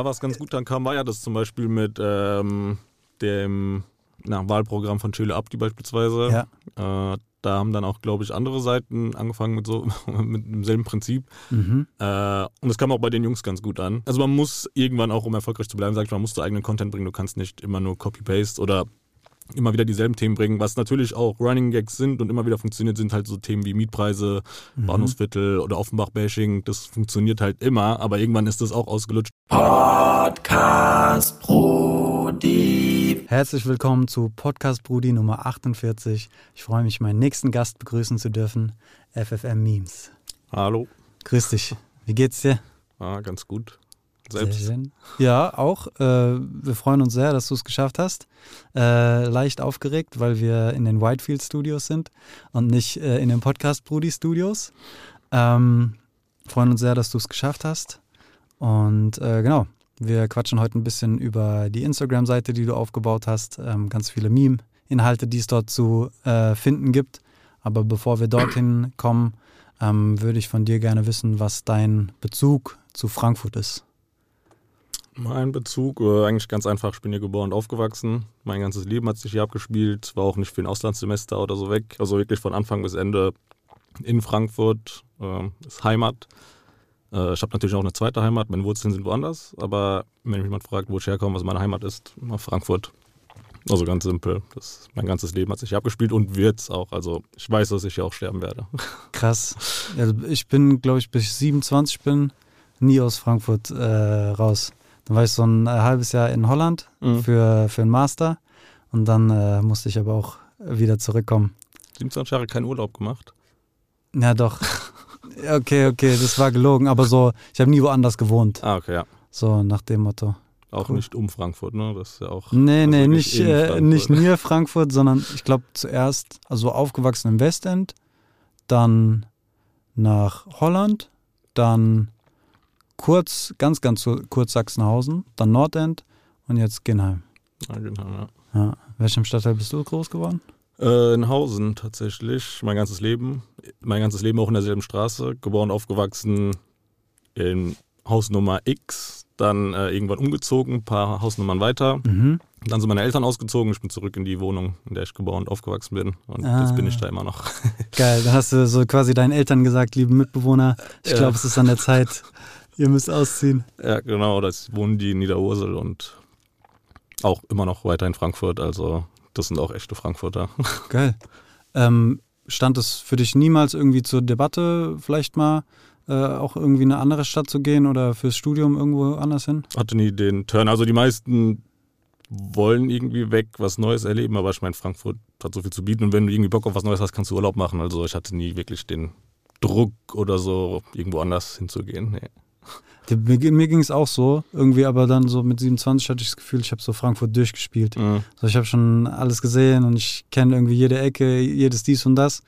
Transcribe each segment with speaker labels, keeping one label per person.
Speaker 1: Ja, was ganz gut dann kam, war ja das zum Beispiel mit ähm, dem na, Wahlprogramm von Chile Abdi beispielsweise. Ja. Äh, da haben dann auch, glaube ich, andere Seiten angefangen mit so mit demselben Prinzip. Mhm. Äh, und es kam auch bei den Jungs ganz gut an. Also man muss irgendwann auch, um erfolgreich zu bleiben, sag ich mal, musst du eigenen Content bringen. Du kannst nicht immer nur Copy-Paste oder immer wieder dieselben Themen bringen. Was natürlich auch Running Gags sind und immer wieder funktioniert, sind halt so Themen wie Mietpreise, mhm. Bahnhofsviertel oder Offenbach-Bashing. Das funktioniert halt immer, aber irgendwann ist das auch ausgelutscht.
Speaker 2: Podcast Brudi.
Speaker 3: Herzlich willkommen zu Podcast Brudi Nummer 48. Ich freue mich, meinen nächsten Gast begrüßen zu dürfen, FFM Memes.
Speaker 1: Hallo.
Speaker 3: Grüß dich. Wie geht's dir?
Speaker 1: Ah, ganz gut. Selbst. Schön.
Speaker 3: Ja, auch. Äh, wir freuen uns sehr, dass du es geschafft hast. Äh, leicht aufgeregt, weil wir in den Whitefield Studios sind und nicht äh, in den Podcast Brudi Studios. Ähm, freuen uns sehr, dass du es geschafft hast. Und äh, genau, wir quatschen heute ein bisschen über die Instagram-Seite, die du aufgebaut hast, ähm, ganz viele Meme-Inhalte, die es dort zu äh, finden gibt. Aber bevor wir dorthin kommen, ähm, würde ich von dir gerne wissen, was dein Bezug zu Frankfurt ist.
Speaker 1: Mein Bezug, äh, eigentlich ganz einfach, ich bin hier geboren und aufgewachsen. Mein ganzes Leben hat sich hier abgespielt, war auch nicht für ein Auslandssemester oder so weg. Also wirklich von Anfang bis Ende in Frankfurt, äh, ist Heimat. Äh, ich habe natürlich auch eine zweite Heimat, meine Wurzeln sind woanders, aber wenn mich jemand fragt, wo ich herkomme, was meine Heimat ist, Frankfurt. Also ganz simpel. Das, mein ganzes Leben hat sich hier abgespielt und wird es auch. Also ich weiß, dass ich hier auch sterben werde.
Speaker 3: Krass. Also ich bin, glaube ich, bis ich 27 bin, nie aus Frankfurt äh, raus. Dann war ich so ein äh, halbes Jahr in Holland mhm. für, für einen Master und dann äh, musste ich aber auch wieder zurückkommen.
Speaker 1: 27 Jahre keinen Urlaub gemacht?
Speaker 3: Ja, doch. Okay, okay, das war gelogen, aber so, ich habe nie woanders gewohnt.
Speaker 1: Ah, okay, ja.
Speaker 3: So nach dem Motto.
Speaker 1: Auch cool. nicht um Frankfurt, ne? Das ist ja auch.
Speaker 3: Nee, nee, nicht, äh, nicht mir Frankfurt, sondern ich glaube zuerst, also aufgewachsen im Westend, dann nach Holland, dann kurz, ganz, ganz kurz Sachsenhausen, dann Nordend und jetzt Genheim.
Speaker 1: Ah, Genheim, ja.
Speaker 3: ja. Welchem Stadtteil bist du groß geworden?
Speaker 1: Äh, in Hausen tatsächlich, mein ganzes Leben. Mein ganzes Leben auch in derselben Straße. Geboren, aufgewachsen in Hausnummer X. Dann äh, irgendwann umgezogen, ein paar Hausnummern weiter. Mhm. Dann sind meine Eltern ausgezogen. Ich bin zurück in die Wohnung, in der ich geboren und aufgewachsen bin. Und ah. jetzt bin ich da immer noch.
Speaker 3: Geil, dann hast du so quasi deinen Eltern gesagt, liebe Mitbewohner, ich ja. glaube, es ist an der Zeit, ihr müsst ausziehen.
Speaker 1: Ja, genau. Da wohnen die in Niederursel und auch immer noch weiter in Frankfurt. Also das sind auch echte Frankfurter.
Speaker 3: Geil. Ähm, stand es für dich niemals irgendwie zur Debatte, vielleicht mal äh, auch irgendwie in eine andere Stadt zu gehen oder fürs Studium irgendwo anders hin?
Speaker 1: Hatte nie den Turn. Also die meisten wollen irgendwie weg, was Neues erleben, aber ich meine, Frankfurt hat so viel zu bieten und wenn du irgendwie Bock auf was Neues hast, kannst du Urlaub machen. Also ich hatte nie wirklich den Druck oder so, irgendwo anders hinzugehen. Nee.
Speaker 3: Mir, mir ging es auch so, irgendwie, aber dann so mit 27 hatte ich das Gefühl, ich habe so Frankfurt durchgespielt. Mhm. So, ich habe schon alles gesehen und ich kenne irgendwie jede Ecke, jedes dies und das.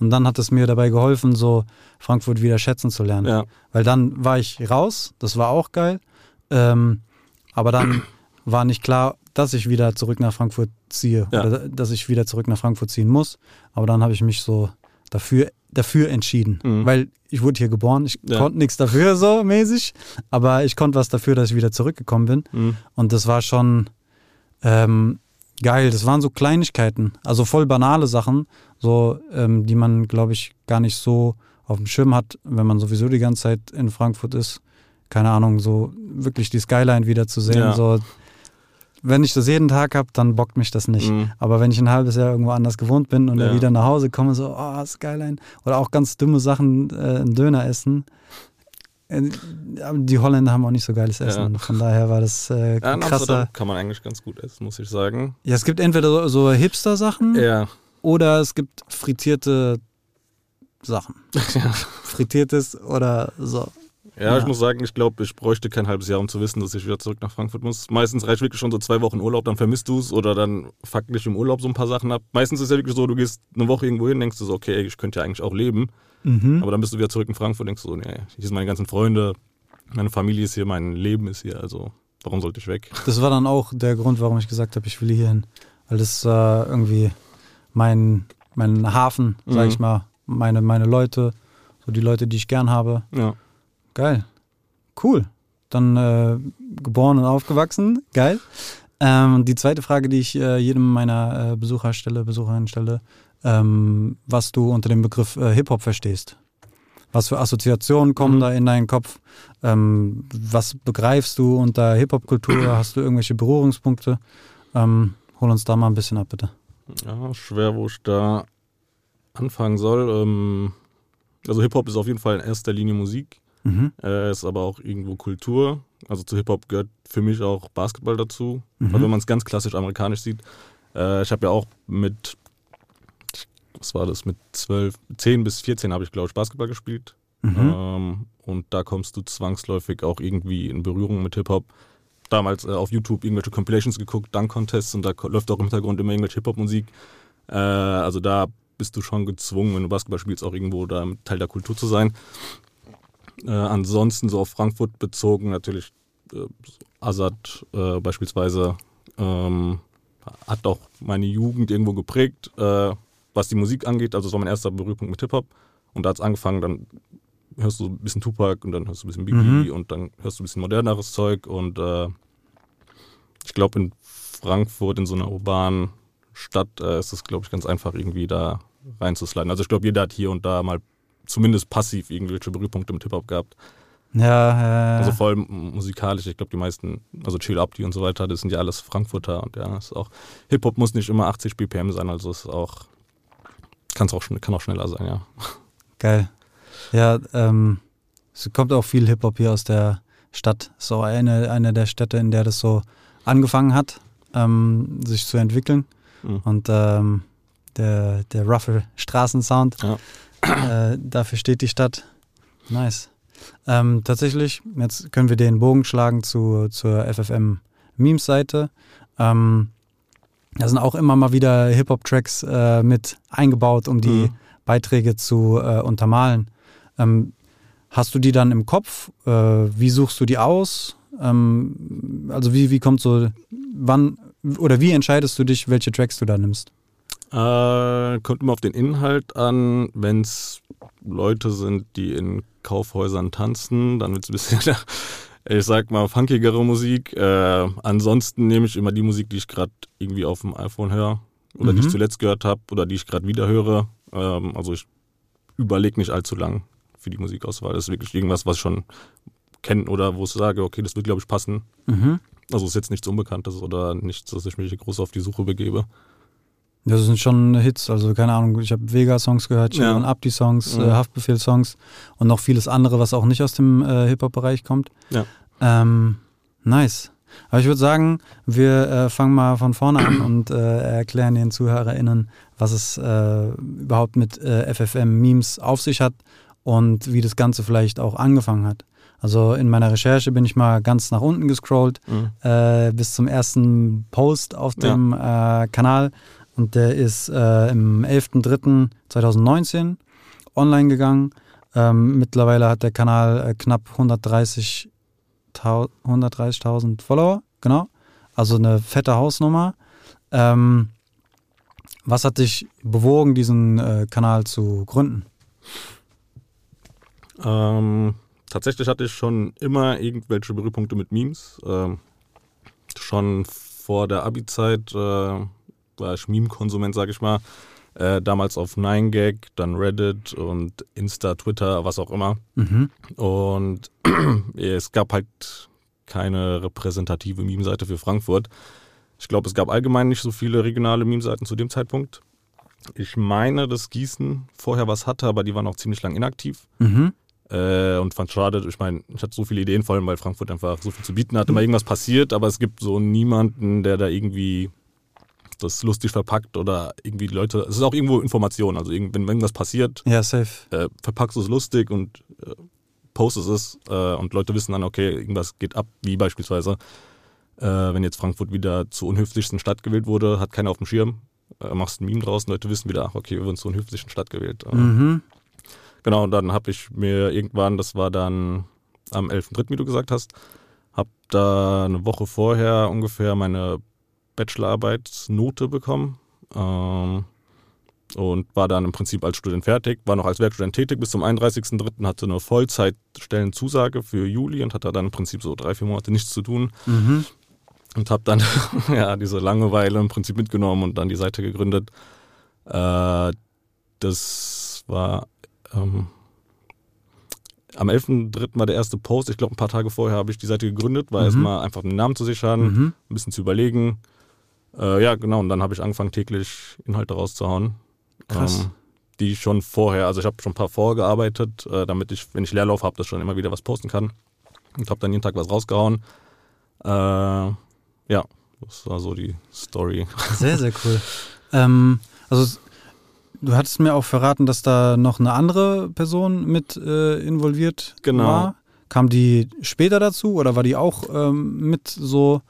Speaker 3: Und dann hat es mir dabei geholfen, so Frankfurt wieder schätzen zu lernen. Ja. Weil dann war ich raus, das war auch geil. Ähm, aber dann war nicht klar, dass ich wieder zurück nach Frankfurt ziehe ja. oder dass ich wieder zurück nach Frankfurt ziehen muss. Aber dann habe ich mich so dafür, dafür entschieden. Mhm. Weil ich wurde hier geboren, ich ja. konnte nichts dafür so mäßig, aber ich konnte was dafür, dass ich wieder zurückgekommen bin. Mhm. Und das war schon ähm, geil. Das waren so Kleinigkeiten, also voll banale Sachen, so ähm, die man, glaube ich, gar nicht so auf dem Schirm hat, wenn man sowieso die ganze Zeit in Frankfurt ist. Keine Ahnung, so wirklich die Skyline wieder zu sehen, ja. so wenn ich das jeden Tag habe, dann bockt mich das nicht. Mhm. Aber wenn ich ein halbes Jahr irgendwo anders gewohnt bin und ja. dann wieder nach Hause komme, so, oh, ist geil ein. Oder auch ganz dumme Sachen, äh, einen Döner essen. Äh, die Holländer haben auch nicht so geiles Essen. Ja. Von daher war das äh, ja, krasser.
Speaker 1: kann man eigentlich ganz gut essen, muss ich sagen.
Speaker 3: Ja, es gibt entweder so, so Hipster-Sachen
Speaker 1: ja.
Speaker 3: oder es gibt frittierte Sachen. Frittiertes oder so.
Speaker 1: Ja, ja, ich muss sagen, ich glaube, ich bräuchte kein halbes Jahr, um zu wissen, dass ich wieder zurück nach Frankfurt muss. Meistens reicht wirklich schon so zwei Wochen Urlaub, dann vermisst du es oder dann fuck dich im Urlaub so ein paar Sachen ab. Meistens ist es ja wirklich so, du gehst eine Woche irgendwo hin, denkst du so, okay, ich könnte ja eigentlich auch leben. Mhm. Aber dann bist du wieder zurück in Frankfurt, denkst du so, nee, hier sind meine ganzen Freunde, meine Familie ist hier, mein Leben ist hier, also warum sollte ich weg?
Speaker 3: Das war dann auch der Grund, warum ich gesagt habe, ich will hier hin. Weil das äh, irgendwie mein, mein Hafen, sag mhm. ich mal, meine, meine Leute, so die Leute, die ich gern habe.
Speaker 1: Ja.
Speaker 3: Geil. Cool. dann äh, geboren und aufgewachsen. Geil. Ähm, die zweite Frage, die ich äh, jedem meiner äh, Besucher stelle, Besucherinnen stelle, ähm, was du unter dem Begriff äh, Hip-Hop verstehst. Was für Assoziationen kommen mhm. da in deinen Kopf? Ähm, was begreifst du unter Hip-Hop-Kultur? Hast du irgendwelche Berührungspunkte? Ähm, hol uns da mal ein bisschen ab, bitte.
Speaker 1: Ja, schwer, wo ich da anfangen soll. Ähm, also Hip-Hop ist auf jeden Fall in erster Linie Musik. Mhm. Äh, ist aber auch irgendwo Kultur. Also zu Hip-Hop gehört für mich auch Basketball dazu. Mhm. Also wenn man es ganz klassisch amerikanisch sieht. Äh, ich habe ja auch mit, was war das, mit 12, 10 bis 14 habe ich, glaube ich, Basketball gespielt. Mhm. Ähm, und da kommst du zwangsläufig auch irgendwie in Berührung mit Hip-Hop. Damals äh, auf YouTube irgendwelche Compilations geguckt, Dunk-Contests und da läuft auch im Hintergrund immer irgendwelche Hip-Hop-Musik. Äh, also da bist du schon gezwungen, wenn du Basketball spielst, auch irgendwo da Teil der Kultur zu sein. Äh, ansonsten so auf Frankfurt bezogen natürlich äh, Azad äh, beispielsweise ähm, hat auch meine Jugend irgendwo geprägt, äh, was die Musik angeht. Also es war mein erster Berührpunkt mit Hip-Hop. Und da hat es angefangen, dann hörst du ein bisschen Tupac und dann hörst du ein bisschen Biggie mhm. und dann hörst du ein bisschen moderneres Zeug. Und äh, ich glaube, in Frankfurt, in so einer urbanen Stadt, äh, ist es, glaube ich, ganz einfach, irgendwie da reinzusliden. Also ich glaube, jeder hat hier und da mal zumindest passiv irgendwelche Berührpunkte mit Hip-Hop gehabt.
Speaker 3: Ja,
Speaker 1: äh, Also vor allem musikalisch, ich glaube, die meisten, also Chill Abdi und so weiter, das sind ja alles Frankfurter und ja, ist auch, Hip-Hop muss nicht immer 80 BPM sein, also ist auch, kann's auch, kann auch schneller sein, ja.
Speaker 3: Geil. Ja, ähm, es kommt auch viel Hip-Hop hier aus der Stadt. So eine, eine der Städte, in der das so angefangen hat, ähm, sich zu entwickeln. Mhm. Und ähm, der, der roughe Straßensound. Ja. Äh, dafür steht die Stadt. Nice. Ähm, tatsächlich, jetzt können wir den Bogen schlagen zu, zur FFM-Memes-Seite. Ähm, da sind auch immer mal wieder Hip-Hop-Tracks äh, mit eingebaut, um die mhm. Beiträge zu äh, untermalen. Ähm, hast du die dann im Kopf? Äh, wie suchst du die aus? Ähm, also wie, wie kommt so, wann oder wie entscheidest du dich, welche Tracks du da nimmst?
Speaker 1: Äh, kommt immer auf den Inhalt an. Wenn es Leute sind, die in Kaufhäusern tanzen, dann wird es ein bisschen, ich sag mal, funkigere Musik. Äh, ansonsten nehme ich immer die Musik, die ich gerade irgendwie auf dem iPhone höre oder mhm. die ich mhm. zuletzt gehört habe oder die ich gerade wieder höre. Ähm, also ich überlege nicht allzu lang für die Musikauswahl. Das ist wirklich irgendwas, was ich schon kenne oder wo ich sage, okay, das wird, glaube ich, passen. Mhm. Also ist jetzt nichts Unbekanntes oder nichts, dass ich mich groß auf die Suche begebe.
Speaker 3: Das sind schon Hits, also keine Ahnung, ich habe Vega-Songs gehört, ja. und Abdi-Songs, mhm. äh, Haftbefehl-Songs und noch vieles andere, was auch nicht aus dem äh, Hip-Hop-Bereich kommt. Ja. Ähm, nice. Aber ich würde sagen, wir äh, fangen mal von vorne an und äh, erklären den ZuhörerInnen, was es äh, überhaupt mit äh, FFM-Memes auf sich hat und wie das Ganze vielleicht auch angefangen hat. Also in meiner Recherche bin ich mal ganz nach unten gescrollt mhm. bis zum ersten Post auf dem ja. Kanal und der ist äh, im 11.03.2019 online gegangen. Ähm, mittlerweile hat der Kanal äh, knapp 130.000 130 Follower, genau. Also eine fette Hausnummer. Ähm, was hat dich bewogen, diesen äh, Kanal zu gründen?
Speaker 1: Ähm, tatsächlich hatte ich schon immer irgendwelche Berührpunkte mit Memes. Ähm, schon vor der Abi-Zeit äh, war ich Meme-Konsument, sag ich mal. Äh, damals auf 9gag, dann Reddit und Insta, Twitter, was auch immer. Mhm. Und es gab halt keine repräsentative Meme-Seite für Frankfurt. Ich glaube, es gab allgemein nicht so viele regionale Meme-Seiten zu dem Zeitpunkt. Ich meine, dass Gießen vorher was hatte, aber die waren auch ziemlich lang inaktiv. Mhm. Äh, und fand schade, ich meine, ich hatte so viele Ideen, vor allem weil Frankfurt einfach so viel zu bieten hat. Immer irgendwas passiert, aber es gibt so niemanden, der da irgendwie das lustig verpackt oder irgendwie die Leute. Es ist auch irgendwo Information. Also wenn irgendwas passiert,
Speaker 3: ja, safe.
Speaker 1: Äh, verpackst du es lustig und äh, postest es äh, und Leute wissen dann, okay, irgendwas geht ab, wie beispielsweise, äh, wenn jetzt Frankfurt wieder zur unhöflichsten Stadt gewählt wurde, hat keiner auf dem Schirm. Äh, machst ein Meme draus und Leute wissen wieder, ach, okay, wir wurden zur unhöflichsten Stadt gewählt. Äh, mhm. Genau, und dann habe ich mir irgendwann, das war dann am 11.3., wie du gesagt hast, habe da eine Woche vorher ungefähr meine Bachelorarbeitsnote bekommen. Ähm, und war dann im Prinzip als Student fertig, war noch als Werkstudent tätig bis zum 31.03., hatte eine Vollzeitstellenzusage für Juli und hatte dann im Prinzip so drei, vier Monate nichts zu tun. Mhm. Und habe dann ja, diese Langeweile im Prinzip mitgenommen und dann die Seite gegründet. Äh, das war ähm, am 11.03. war der erste Post. Ich glaube, ein paar Tage vorher habe ich die Seite gegründet, war mhm. erstmal einfach einen Namen zu sichern, mhm. ein bisschen zu überlegen. Äh, ja, genau. Und dann habe ich angefangen, täglich Inhalte rauszuhauen. Krass. Ähm, die schon vorher, also ich habe schon ein paar vorgearbeitet, äh, damit ich, wenn ich Leerlauf habe, das schon immer wieder was posten kann. Und habe dann jeden Tag was rausgehauen. Äh, ja, das war so die Story.
Speaker 3: Sehr, sehr cool. ähm, also du hattest mir auch verraten, dass da noch eine andere Person mit äh, involviert genau. war. Kam die später dazu oder war die auch ähm, mit so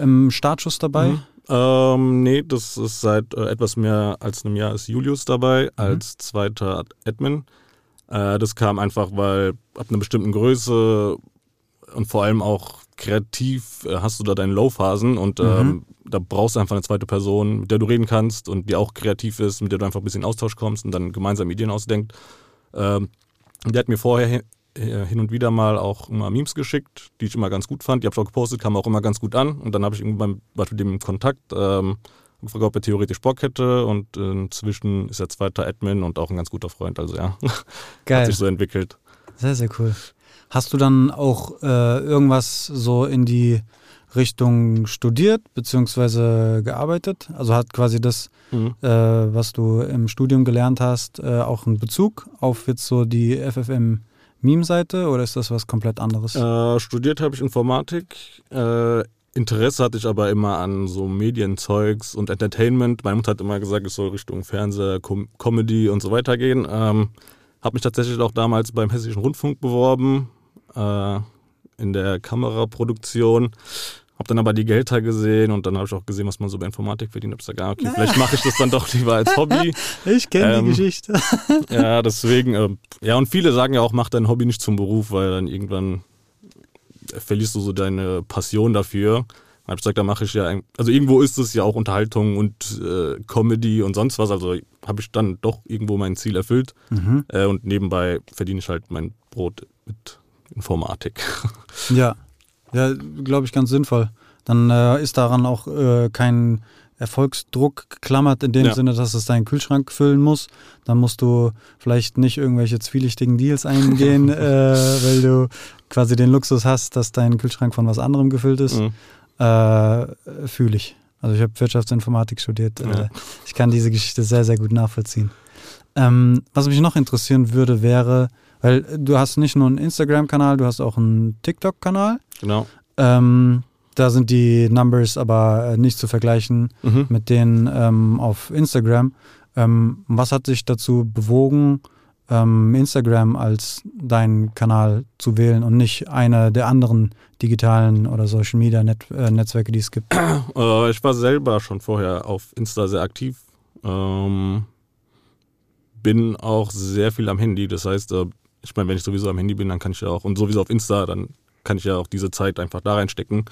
Speaker 3: im Startschuss dabei?
Speaker 1: Mhm. Ähm, nee, das ist seit äh, etwas mehr als einem Jahr ist Julius dabei mhm. als zweiter Admin. Äh, das kam einfach, weil ab einer bestimmten Größe und vor allem auch kreativ äh, hast du da deine Low-Phasen und mhm. ähm, da brauchst du einfach eine zweite Person, mit der du reden kannst und die auch kreativ ist, mit der du einfach ein bisschen in Austausch kommst und dann gemeinsam Ideen ausdenkt. Ähm, der hat mir vorher hin und wieder mal auch immer Memes geschickt, die ich immer ganz gut fand. Die habe ich auch gepostet, kamen auch immer ganz gut an. Und dann habe ich irgendwann war mit dem Kontakt ähm, gefragt, ob er theoretisch Bock hätte. Und inzwischen ist er zweiter Admin und auch ein ganz guter Freund. Also ja, Geil. hat sich so entwickelt.
Speaker 3: Sehr, sehr cool. Hast du dann auch äh, irgendwas so in die Richtung studiert bzw. gearbeitet? Also hat quasi das, mhm. äh, was du im Studium gelernt hast, äh, auch einen Bezug auf jetzt so die FFM Meme-Seite oder ist das was komplett anderes?
Speaker 1: Äh, studiert habe ich Informatik. Äh, Interesse hatte ich aber immer an so Medienzeugs und Entertainment. Meine Mutter hat immer gesagt, es soll Richtung Fernseher, Com Comedy und so weiter gehen. Ähm, habe mich tatsächlich auch damals beim Hessischen Rundfunk beworben, äh, in der Kameraproduktion. Hab dann aber die Gehälter gesehen und dann habe ich auch gesehen, was man so bei Informatik verdient. Hab gesagt, ah, okay, vielleicht mache ich das dann doch lieber als Hobby.
Speaker 3: Ich kenne ähm, die Geschichte.
Speaker 1: ja, deswegen, äh, ja, und viele sagen ja auch, mach dein Hobby nicht zum Beruf, weil dann irgendwann verlierst du so deine Passion dafür. Dann habe ich gesagt, da mache ich ja, also irgendwo ist es ja auch Unterhaltung und äh, Comedy und sonst was. Also habe ich dann doch irgendwo mein Ziel erfüllt. Mhm. Äh, und nebenbei verdiene ich halt mein Brot mit Informatik.
Speaker 3: Ja, ja, glaube ich, ganz sinnvoll. Dann äh, ist daran auch äh, kein Erfolgsdruck geklammert, in dem ja. Sinne, dass es deinen Kühlschrank füllen muss. Dann musst du vielleicht nicht irgendwelche zwielichtigen Deals eingehen, äh, weil du quasi den Luxus hast, dass dein Kühlschrank von was anderem gefüllt ist. Mhm. Äh, Fühle ich. Also ich habe Wirtschaftsinformatik studiert. Äh, ja. ich kann diese Geschichte sehr, sehr gut nachvollziehen. Ähm, was mich noch interessieren würde, wäre, weil du hast nicht nur einen Instagram-Kanal, du hast auch einen TikTok-Kanal.
Speaker 1: Genau.
Speaker 3: Ähm, da sind die Numbers aber äh, nicht zu vergleichen mhm. mit denen ähm, auf Instagram. Ähm, was hat dich dazu bewogen, ähm, Instagram als deinen Kanal zu wählen und nicht einer der anderen digitalen oder Social Media Net äh, Netzwerke, die es gibt?
Speaker 1: Äh, ich war selber schon vorher auf Insta sehr aktiv. Ähm, bin auch sehr viel am Handy. Das heißt, äh, ich meine, wenn ich sowieso am Handy bin, dann kann ich ja auch, und sowieso auf Insta, dann kann ich ja auch diese Zeit einfach da reinstecken.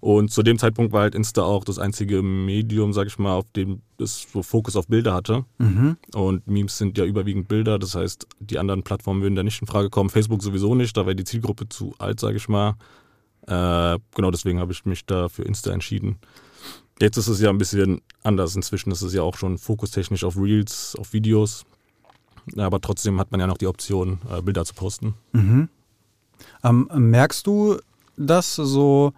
Speaker 1: Und zu dem Zeitpunkt war halt Insta auch das einzige Medium, sag ich mal, auf dem das so Fokus auf Bilder hatte. Mhm. Und Memes sind ja überwiegend Bilder, das heißt, die anderen Plattformen würden da nicht in Frage kommen. Facebook sowieso nicht, da wäre die Zielgruppe zu alt, sag ich mal. Äh, genau deswegen habe ich mich da für Insta entschieden. Jetzt ist es ja ein bisschen anders. Inzwischen ist es ja auch schon fokustechnisch auf Reels, auf Videos. Aber trotzdem hat man ja noch die Option, äh, Bilder zu posten.
Speaker 3: Mhm. Ähm, merkst du das so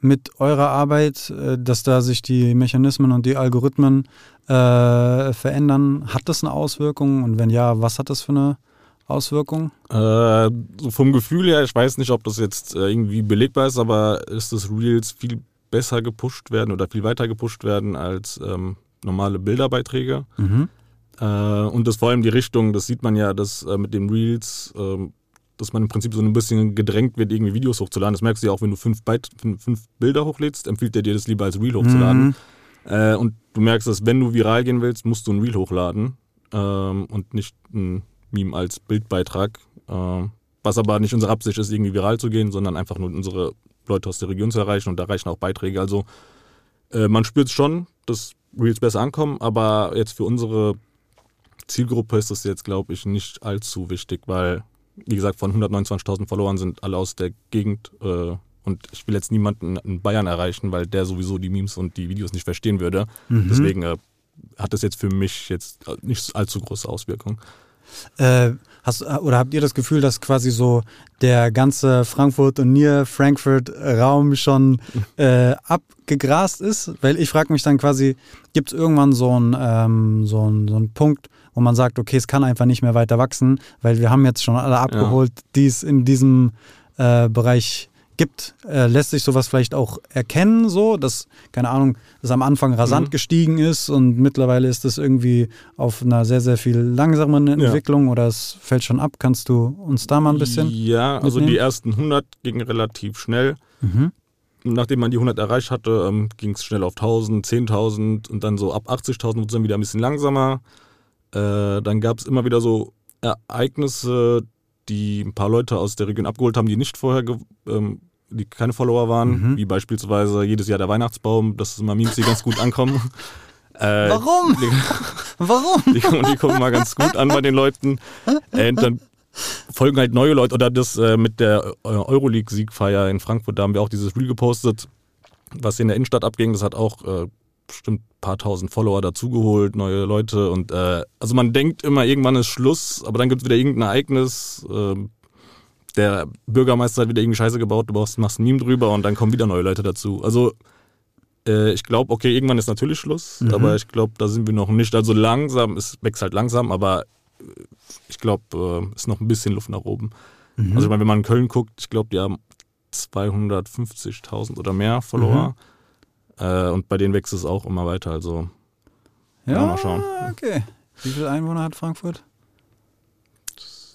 Speaker 3: mit eurer Arbeit, äh, dass da sich die Mechanismen und die Algorithmen äh, verändern? Hat das eine Auswirkung? Und wenn ja, was hat das für eine Auswirkung?
Speaker 1: Äh, so vom Gefühl her, ich weiß nicht, ob das jetzt äh, irgendwie belegbar ist, aber ist das Reels viel besser gepusht werden oder viel weiter gepusht werden als ähm, normale Bilderbeiträge. Mhm. Äh, und das vor allem die Richtung, das sieht man ja, dass äh, mit den Reels ähm, dass man im Prinzip so ein bisschen gedrängt wird, irgendwie Videos hochzuladen. Das merkst du ja auch, wenn du fünf, Byte, fünf Bilder hochlädst, empfiehlt er dir das lieber als Reel hochzuladen. Mhm. Äh, und du merkst, dass wenn du viral gehen willst, musst du ein Reel hochladen ähm, und nicht ein Meme als Bildbeitrag. Äh, was aber nicht unsere Absicht ist, irgendwie viral zu gehen, sondern einfach nur unsere Leute aus der Region zu erreichen und da reichen auch Beiträge. Also äh, man spürt es schon, dass Reels besser ankommen, aber jetzt für unsere Zielgruppe ist das jetzt, glaube ich, nicht allzu wichtig, weil, wie gesagt, von 129.000 Followern sind alle aus der Gegend äh, und ich will jetzt niemanden in Bayern erreichen, weil der sowieso die Memes und die Videos nicht verstehen würde. Mhm. Deswegen äh, hat das jetzt für mich jetzt nicht allzu große Auswirkungen.
Speaker 3: Äh, hast, oder habt ihr das Gefühl, dass quasi so der ganze Frankfurt und Near Frankfurt Raum schon äh, abgegrast ist? Weil ich frage mich dann quasi, gibt es irgendwann so einen ähm, so so ein Punkt, wo man sagt, okay, es kann einfach nicht mehr weiter wachsen, weil wir haben jetzt schon alle abgeholt, ja. die es in diesem äh, Bereich gibt, äh, lässt sich sowas vielleicht auch erkennen, so, dass, keine Ahnung, das am Anfang rasant mhm. gestiegen ist und mittlerweile ist das irgendwie auf einer sehr, sehr viel langsameren Entwicklung ja. oder es fällt schon ab. Kannst du uns da mal ein bisschen?
Speaker 1: Ja, also die ersten 100 gingen relativ schnell. Mhm. Nachdem man die 100 erreicht hatte, ähm, ging es schnell auf 1000, 10.000 und dann so ab 80.000 wurde es dann wieder ein bisschen langsamer. Äh, dann gab es immer wieder so Ereignisse, die ein paar Leute aus der Region abgeholt haben, die nicht vorher ähm, die keine Follower waren, mhm. wie beispielsweise jedes Jahr der Weihnachtsbaum, dass immer Memes, die ganz gut ankommen.
Speaker 3: Äh, Warum? Die, Warum?
Speaker 1: Die, die, kommen mal ganz gut an bei den Leuten. Äh, und dann folgen halt neue Leute. Oder das äh, mit der äh, Euroleague-Siegfeier in Frankfurt, da haben wir auch dieses Reel gepostet, was in der Innenstadt abging. Das hat auch äh, bestimmt ein paar tausend Follower dazugeholt, neue Leute. Und äh, also man denkt immer, irgendwann ist Schluss, aber dann gibt es wieder irgendein Ereignis. Ähm, der Bürgermeister hat wieder irgendwie Scheiße gebaut, du machst ein Meme drüber und dann kommen wieder neue Leute dazu. Also äh, ich glaube, okay, irgendwann ist natürlich Schluss, mhm. aber ich glaube, da sind wir noch nicht. Also langsam, es wächst halt langsam, aber äh, ich glaube, äh, ist noch ein bisschen Luft nach oben. Mhm. Also ich meine, wenn man in Köln guckt, ich glaube, die haben 250.000 oder mehr Follower. Mhm. Äh, und bei denen wächst es auch immer weiter. Also
Speaker 3: ja, mal schauen. Okay. Wie viele Einwohner hat Frankfurt?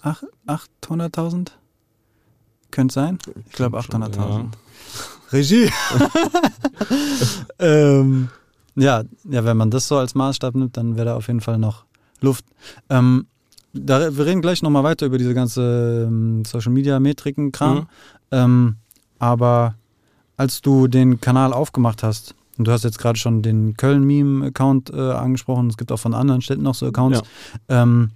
Speaker 3: 800.000? Könnte sein. Ich glaube 800.000. Ja. Regie. ähm, ja, ja, wenn man das so als Maßstab nimmt, dann wäre da auf jeden Fall noch Luft. Ähm, da, wir reden gleich nochmal weiter über diese ganze ähm, Social Media Metriken Kram. Mhm. Ähm, aber als du den Kanal aufgemacht hast, und du hast jetzt gerade schon den Köln Meme Account äh, angesprochen, es gibt auch von anderen Städten noch so Accounts. Ja. Ähm,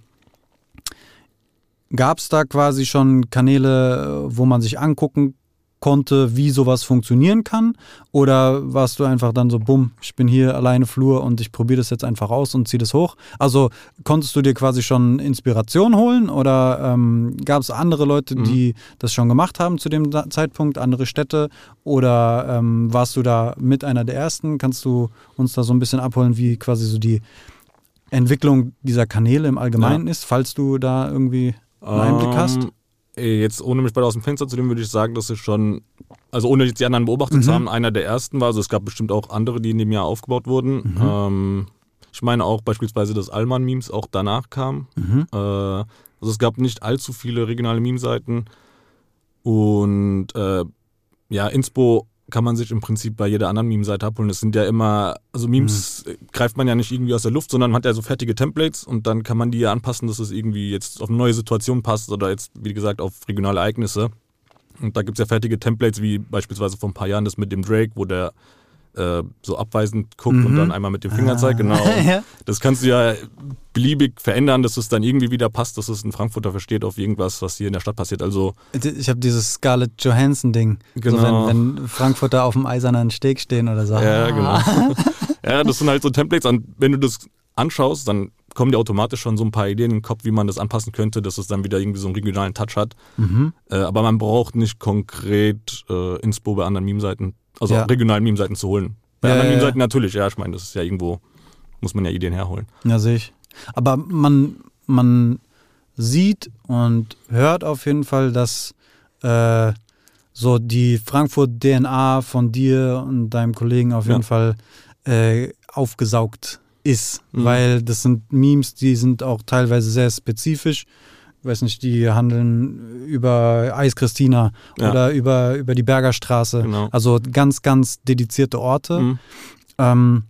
Speaker 3: Gab es da quasi schon Kanäle, wo man sich angucken konnte, wie sowas funktionieren kann? Oder warst du einfach dann so, bumm, ich bin hier alleine Flur und ich probiere das jetzt einfach aus und ziehe das hoch? Also konntest du dir quasi schon Inspiration holen oder ähm, gab es andere Leute, mhm. die das schon gemacht haben zu dem Zeitpunkt, andere Städte? Oder ähm, warst du da mit einer der ersten? Kannst du uns da so ein bisschen abholen, wie quasi so die Entwicklung dieser Kanäle im Allgemeinen ja. ist, falls du da irgendwie einen Einblick hast? Ähm,
Speaker 1: jetzt ohne mich bei aus dem Fenster zu nehmen, würde ich sagen, dass ich schon, also ohne jetzt die anderen beobachtet mhm. zu haben, einer der ersten war. Also es gab bestimmt auch andere, die in dem Jahr aufgebaut wurden. Mhm. Ähm, ich meine auch beispielsweise, dass Allmann-Memes auch danach kamen. Mhm. Äh, also es gab nicht allzu viele regionale Meme-Seiten. Und äh, ja, Inspo kann man sich im Prinzip bei jeder anderen Meme-Seite abholen. Es sind ja immer, also Memes mhm. greift man ja nicht irgendwie aus der Luft, sondern man hat ja so fertige Templates und dann kann man die ja anpassen, dass es irgendwie jetzt auf eine neue Situation passt oder jetzt, wie gesagt, auf regionale Ereignisse. Und da gibt es ja fertige Templates, wie beispielsweise vor ein paar Jahren das mit dem Drake, wo der äh, so abweisend guckt mhm. und dann einmal mit dem Finger ah. zeigt. Genau. ja. Das kannst du ja beliebig verändern, dass es dann irgendwie wieder passt, dass es ein Frankfurter versteht auf irgendwas, was hier in der Stadt passiert. Also
Speaker 3: ich habe dieses Scarlett Johansson-Ding. Genau. So, wenn, genau. wenn, Frankfurter auf dem eisernen Steg stehen oder so.
Speaker 1: Ja, genau. ja, das sind halt so Templates. Und wenn du das anschaust, dann kommen dir automatisch schon so ein paar Ideen in den Kopf, wie man das anpassen könnte, dass es dann wieder irgendwie so einen regionalen Touch hat. Mhm. Äh, aber man braucht nicht konkret äh, Inspo bei anderen Meme-Seiten also ja. regionalen Meme-Seiten zu holen. Bei ja, anderen Meme-Seiten natürlich, ja, ich meine, das ist ja irgendwo, muss man ja Ideen herholen.
Speaker 3: Ja, sehe ich. Aber man, man sieht und hört auf jeden Fall, dass äh, so die Frankfurt-DNA von dir und deinem Kollegen auf jeden Fall äh, aufgesaugt ist, mhm. weil das sind Memes, die sind auch teilweise sehr spezifisch weiß nicht, die handeln über Eis Christina ja. oder über, über die Bergerstraße. Genau. Also ganz, ganz dedizierte Orte mhm. ähm,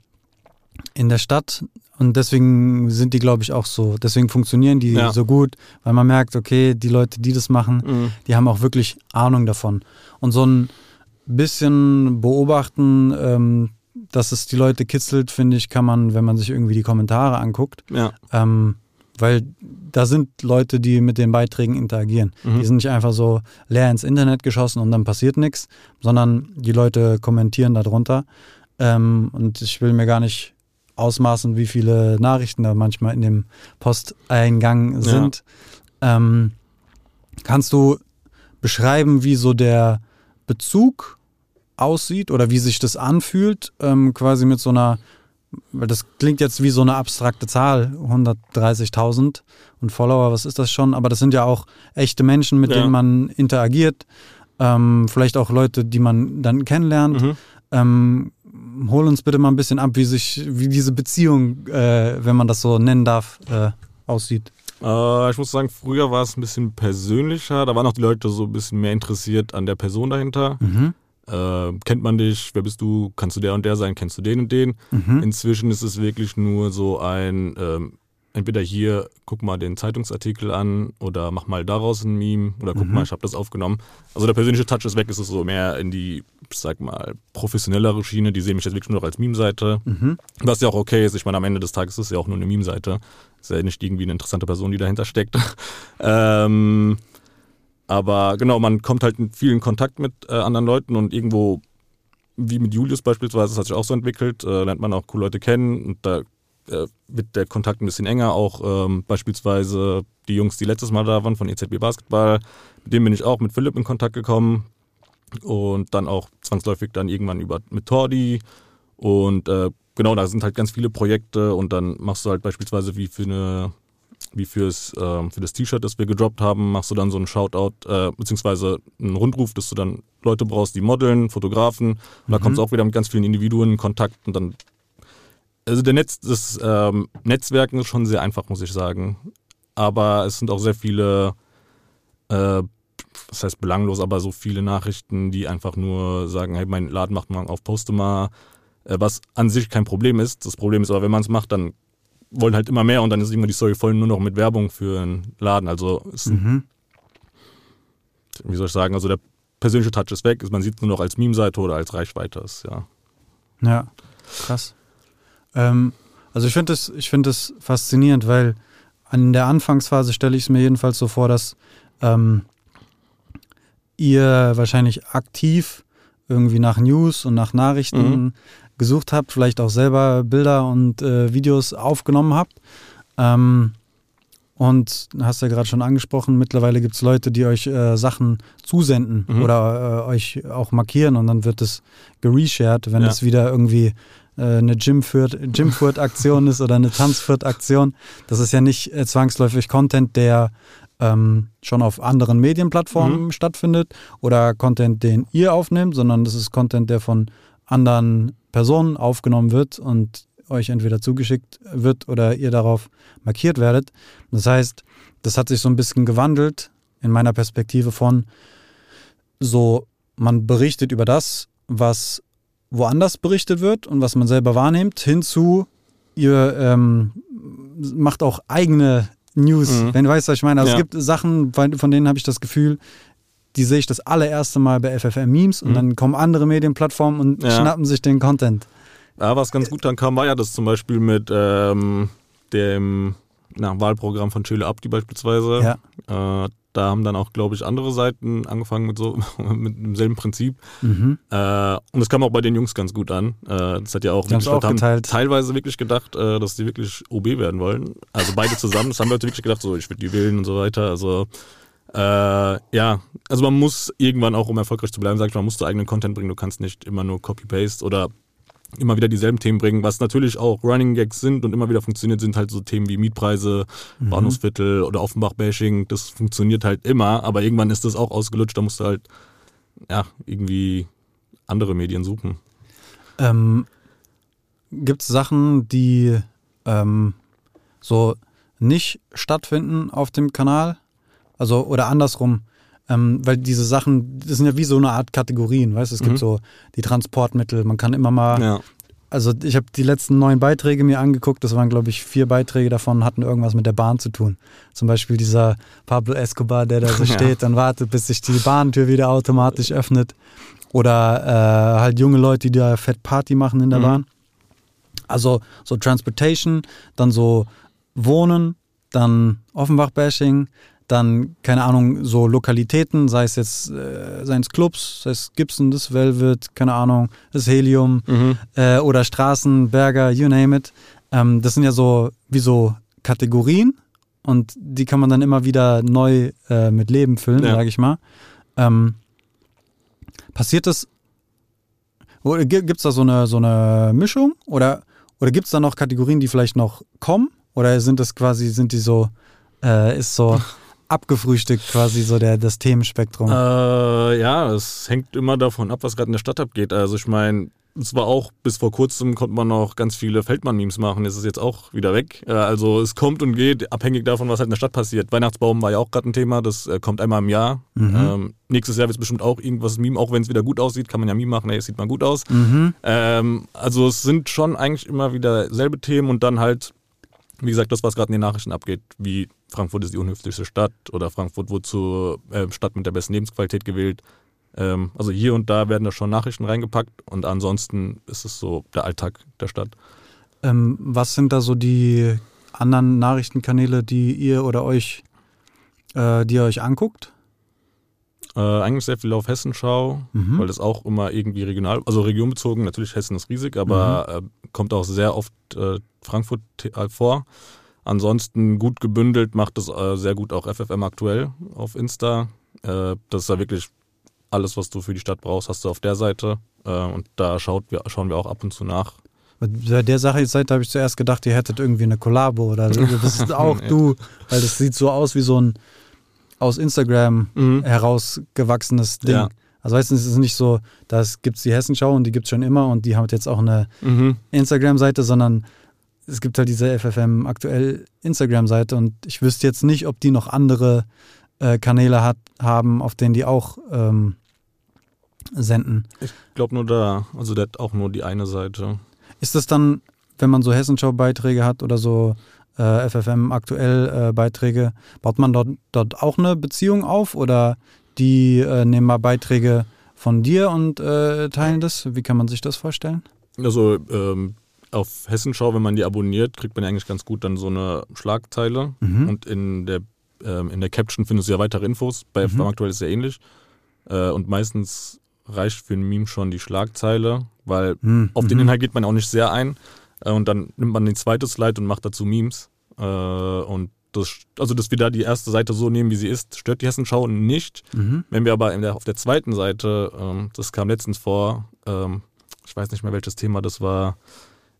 Speaker 3: in der Stadt. Und deswegen sind die, glaube ich, auch so. Deswegen funktionieren die ja. so gut, weil man merkt, okay, die Leute, die das machen, mhm. die haben auch wirklich Ahnung davon. Und so ein bisschen beobachten, ähm, dass es die Leute kitzelt, finde ich, kann man, wenn man sich irgendwie die Kommentare anguckt.
Speaker 1: Ja.
Speaker 3: Ähm, weil da sind Leute, die mit den Beiträgen interagieren. Mhm. Die sind nicht einfach so leer ins Internet geschossen und dann passiert nichts, sondern die Leute kommentieren darunter. Ähm, und ich will mir gar nicht ausmaßen, wie viele Nachrichten da manchmal in dem Posteingang sind. Ja. Ähm, kannst du beschreiben, wie so der Bezug aussieht oder wie sich das anfühlt, ähm, quasi mit so einer weil das klingt jetzt wie so eine abstrakte Zahl, 130.000 und Follower, was ist das schon? Aber das sind ja auch echte Menschen, mit ja. denen man interagiert, ähm, vielleicht auch Leute, die man dann kennenlernt. Mhm. Ähm, hol uns bitte mal ein bisschen ab, wie sich, wie diese Beziehung, äh, wenn man das so nennen darf, äh, aussieht.
Speaker 1: Äh, ich muss sagen, früher war es ein bisschen persönlicher. Da waren auch die Leute so ein bisschen mehr interessiert an der Person dahinter. Mhm äh, kennt man dich, wer bist du, kannst du der und der sein, kennst du den und den. Mhm. Inzwischen ist es wirklich nur so ein, ähm, entweder hier, guck mal den Zeitungsartikel an oder mach mal daraus ein Meme oder guck mhm. mal, ich habe das aufgenommen. Also der persönliche Touch ist weg, ist es so mehr in die, ich sag mal, professionellere Schiene. Die sehen mich jetzt wirklich nur noch als Meme-Seite. Mhm. Was ja auch okay ist. Ich meine, am Ende des Tages ist es ja auch nur eine Meme-Seite. Ist ja nicht irgendwie eine interessante Person, die dahinter steckt. ähm, aber genau, man kommt halt in vielen Kontakt mit äh, anderen Leuten und irgendwo, wie mit Julius beispielsweise, das hat sich auch so entwickelt, äh, lernt man auch coole Leute kennen und da äh, wird der Kontakt ein bisschen enger. Auch ähm, beispielsweise die Jungs, die letztes Mal da waren von EZB Basketball, mit denen bin ich auch mit Philipp in Kontakt gekommen und dann auch zwangsläufig dann irgendwann über mit Tordi und äh, genau, da sind halt ganz viele Projekte und dann machst du halt beispielsweise wie für eine wie fürs, äh, für das T-Shirt, das wir gedroppt haben, machst du dann so einen Shoutout, äh, beziehungsweise einen Rundruf, dass du dann Leute brauchst, die modeln, Fotografen. Und mhm. da kommst du auch wieder mit ganz vielen Individuen in Kontakt und dann. Also der Netz, das ähm, Netzwerken ist schon sehr einfach, muss ich sagen. Aber es sind auch sehr viele, äh, was heißt belanglos, aber so viele Nachrichten, die einfach nur sagen, hey, mein Laden macht mal auf, poste mal. Äh, was an sich kein Problem ist. Das Problem ist aber, wenn man es macht, dann wollen halt immer mehr und dann ist immer die Story voll nur noch mit Werbung für einen Laden. Also ist, mhm. wie soll ich sagen, also der persönliche Touch ist weg, man sieht es nur noch als Meme-Seite oder als Reichweite ist, ja.
Speaker 3: Ja, krass. Ähm, also ich finde es find faszinierend, weil an der Anfangsphase stelle ich es mir jedenfalls so vor, dass ähm, ihr wahrscheinlich aktiv irgendwie nach News und nach Nachrichten mhm gesucht habt, vielleicht auch selber Bilder und äh, Videos aufgenommen habt. Ähm, und hast ja gerade schon angesprochen, mittlerweile gibt es Leute, die euch äh, Sachen zusenden mhm. oder äh, euch auch markieren und dann wird es gereshared, wenn ja. es wieder irgendwie äh, eine Gymfurt-Aktion ist oder eine Tanzfurt-Aktion. Das ist ja nicht äh, zwangsläufig Content, der ähm, schon auf anderen Medienplattformen mhm. stattfindet oder Content, den ihr aufnehmt, sondern das ist Content, der von anderen Person aufgenommen wird und euch entweder zugeschickt wird oder ihr darauf markiert werdet. Das heißt, das hat sich so ein bisschen gewandelt in meiner Perspektive von so, man berichtet über das, was woanders berichtet wird und was man selber wahrnimmt, hinzu, ihr ähm, macht auch eigene News, mhm. wenn du weißt, was ich meine. Also ja. es gibt Sachen, von denen habe ich das Gefühl, die sehe ich das allererste Mal bei FFM Memes und mhm. dann kommen andere Medienplattformen und ja. schnappen sich den Content.
Speaker 1: Ja, was ganz gut dann kam, war ja das zum Beispiel mit ähm, dem na, Wahlprogramm von Chile Abdi beispielsweise. Ja. Äh, da haben dann auch, glaube ich, andere Seiten angefangen mit so mit demselben Prinzip. Mhm. Äh, und es kam auch bei den Jungs ganz gut an. Äh, das hat ja auch,
Speaker 3: die auch haben
Speaker 1: teilweise wirklich gedacht, äh, dass die wirklich OB werden wollen. Also beide zusammen. Das haben Leute wirklich gedacht, so ich würde die wählen und so weiter. Also äh, ja, also man muss irgendwann auch, um erfolgreich zu bleiben, sag ich mal, musst du eigenen Content bringen. Du kannst nicht immer nur Copy-Paste oder immer wieder dieselben Themen bringen, was natürlich auch Running Gags sind und immer wieder funktioniert, sind halt so Themen wie Mietpreise, mhm. Bahnhofsviertel oder Offenbach-Bashing. Das funktioniert halt immer, aber irgendwann ist das auch ausgelutscht. Da musst du halt ja irgendwie andere Medien suchen.
Speaker 3: Ähm, Gibt es Sachen, die ähm, so nicht stattfinden auf dem Kanal? Also, oder andersrum, ähm, weil diese Sachen, das sind ja wie so eine Art Kategorien, weißt du? Es mhm. gibt so die Transportmittel, man kann immer mal. Ja. Also ich habe die letzten neun Beiträge mir angeguckt, das waren glaube ich vier Beiträge davon, hatten irgendwas mit der Bahn zu tun. Zum Beispiel dieser Pablo Escobar, der da so steht, ja. dann wartet, bis sich die Bahntür wieder automatisch öffnet. Oder äh, halt junge Leute, die da Fett Party machen in der mhm. Bahn. Also so Transportation, dann so Wohnen, dann Offenbach-Bashing, dann, keine Ahnung, so Lokalitäten, sei es jetzt, äh, seien es Clubs, sei es Gibson, das Velvet, keine Ahnung, das Helium mhm. äh, oder Straßen, Berger, you name it. Ähm, das sind ja so wie so Kategorien und die kann man dann immer wieder neu äh, mit Leben füllen, ja. sage ich mal. Ähm, passiert das, gibt es da so eine, so eine Mischung oder, oder gibt es da noch Kategorien, die vielleicht noch kommen? Oder sind das quasi, sind die so, äh, ist so abgefrühstückt quasi so der, das Themenspektrum?
Speaker 1: Äh, ja, es hängt immer davon ab, was gerade in der Stadt abgeht. Also ich meine, es war auch bis vor kurzem konnte man noch ganz viele Feldmann-Memes machen. Das ist jetzt auch wieder weg. Äh, also es kommt und geht, abhängig davon, was halt in der Stadt passiert. Weihnachtsbaum war ja auch gerade ein Thema, das äh, kommt einmal im Jahr. Mhm. Ähm, nächstes Jahr wird es bestimmt auch irgendwas Meme, auch wenn es wieder gut aussieht, kann man ja Meme machen, hey, es sieht mal gut aus. Mhm. Ähm, also es sind schon eigentlich immer wieder selbe Themen und dann halt, wie gesagt, das, was gerade in den Nachrichten abgeht, wie Frankfurt ist die unhöflichste Stadt oder Frankfurt wurde zur äh, Stadt mit der besten Lebensqualität gewählt. Ähm, also hier und da werden da schon Nachrichten reingepackt und ansonsten ist es so der Alltag der Stadt.
Speaker 3: Ähm, was sind da so die anderen Nachrichtenkanäle, die ihr oder euch, äh, die ihr euch anguckt?
Speaker 1: Äh, eigentlich sehr viel auf Hessenschau, mhm. weil das auch immer irgendwie regional, also regionbezogen, natürlich Hessen ist riesig, aber mhm. äh, kommt auch sehr oft äh, Frankfurt vor. Ansonsten gut gebündelt macht es äh, sehr gut auch FFM aktuell auf Insta. Äh, das ist da wirklich alles, was du für die Stadt brauchst, hast du auf der Seite. Äh, und da schaut, wir, schauen wir auch ab und zu nach.
Speaker 3: Bei der Sache jetzt habe ich zuerst gedacht, ihr hättet irgendwie eine Kollabo oder so. Das ist auch du, weil das sieht so aus wie so ein aus Instagram mhm. herausgewachsenes Ding. Ja. Also weißt du, es ist nicht so, da gibt es die Hessenschau und die gibt es schon immer und die haben jetzt auch eine mhm. Instagram-Seite, sondern es gibt halt diese FFM aktuell Instagram-Seite und ich wüsste jetzt nicht, ob die noch andere äh, Kanäle hat, haben, auf denen die auch ähm, senden.
Speaker 1: Ich glaube nur da, also der hat auch nur die eine Seite.
Speaker 3: Ist das dann, wenn man so Hessenschau-Beiträge hat oder so äh, FFM aktuell äh, Beiträge, baut man dort, dort auch eine Beziehung auf oder die äh, nehmen mal Beiträge von dir und äh, teilen das? Wie kann man sich das vorstellen?
Speaker 1: Also ähm, auf Hessenschau, wenn man die abonniert, kriegt man ja eigentlich ganz gut dann so eine Schlagzeile mhm. und in der ähm, in der Caption findest du ja weitere Infos. Bei mhm. aktuell ist es ja ähnlich. Äh, und meistens reicht für ein Meme schon die Schlagzeile, weil mhm. auf den mhm. Inhalt geht man auch nicht sehr ein. Äh, und dann nimmt man den zweiten Slide und macht dazu Memes. Äh, und das, also, dass wir da die erste Seite so nehmen, wie sie ist, stört die Hessenschau nicht. Mhm. Wenn wir aber der, auf der zweiten Seite, ähm, das kam letztens vor, ähm, ich weiß nicht mehr welches Thema das war,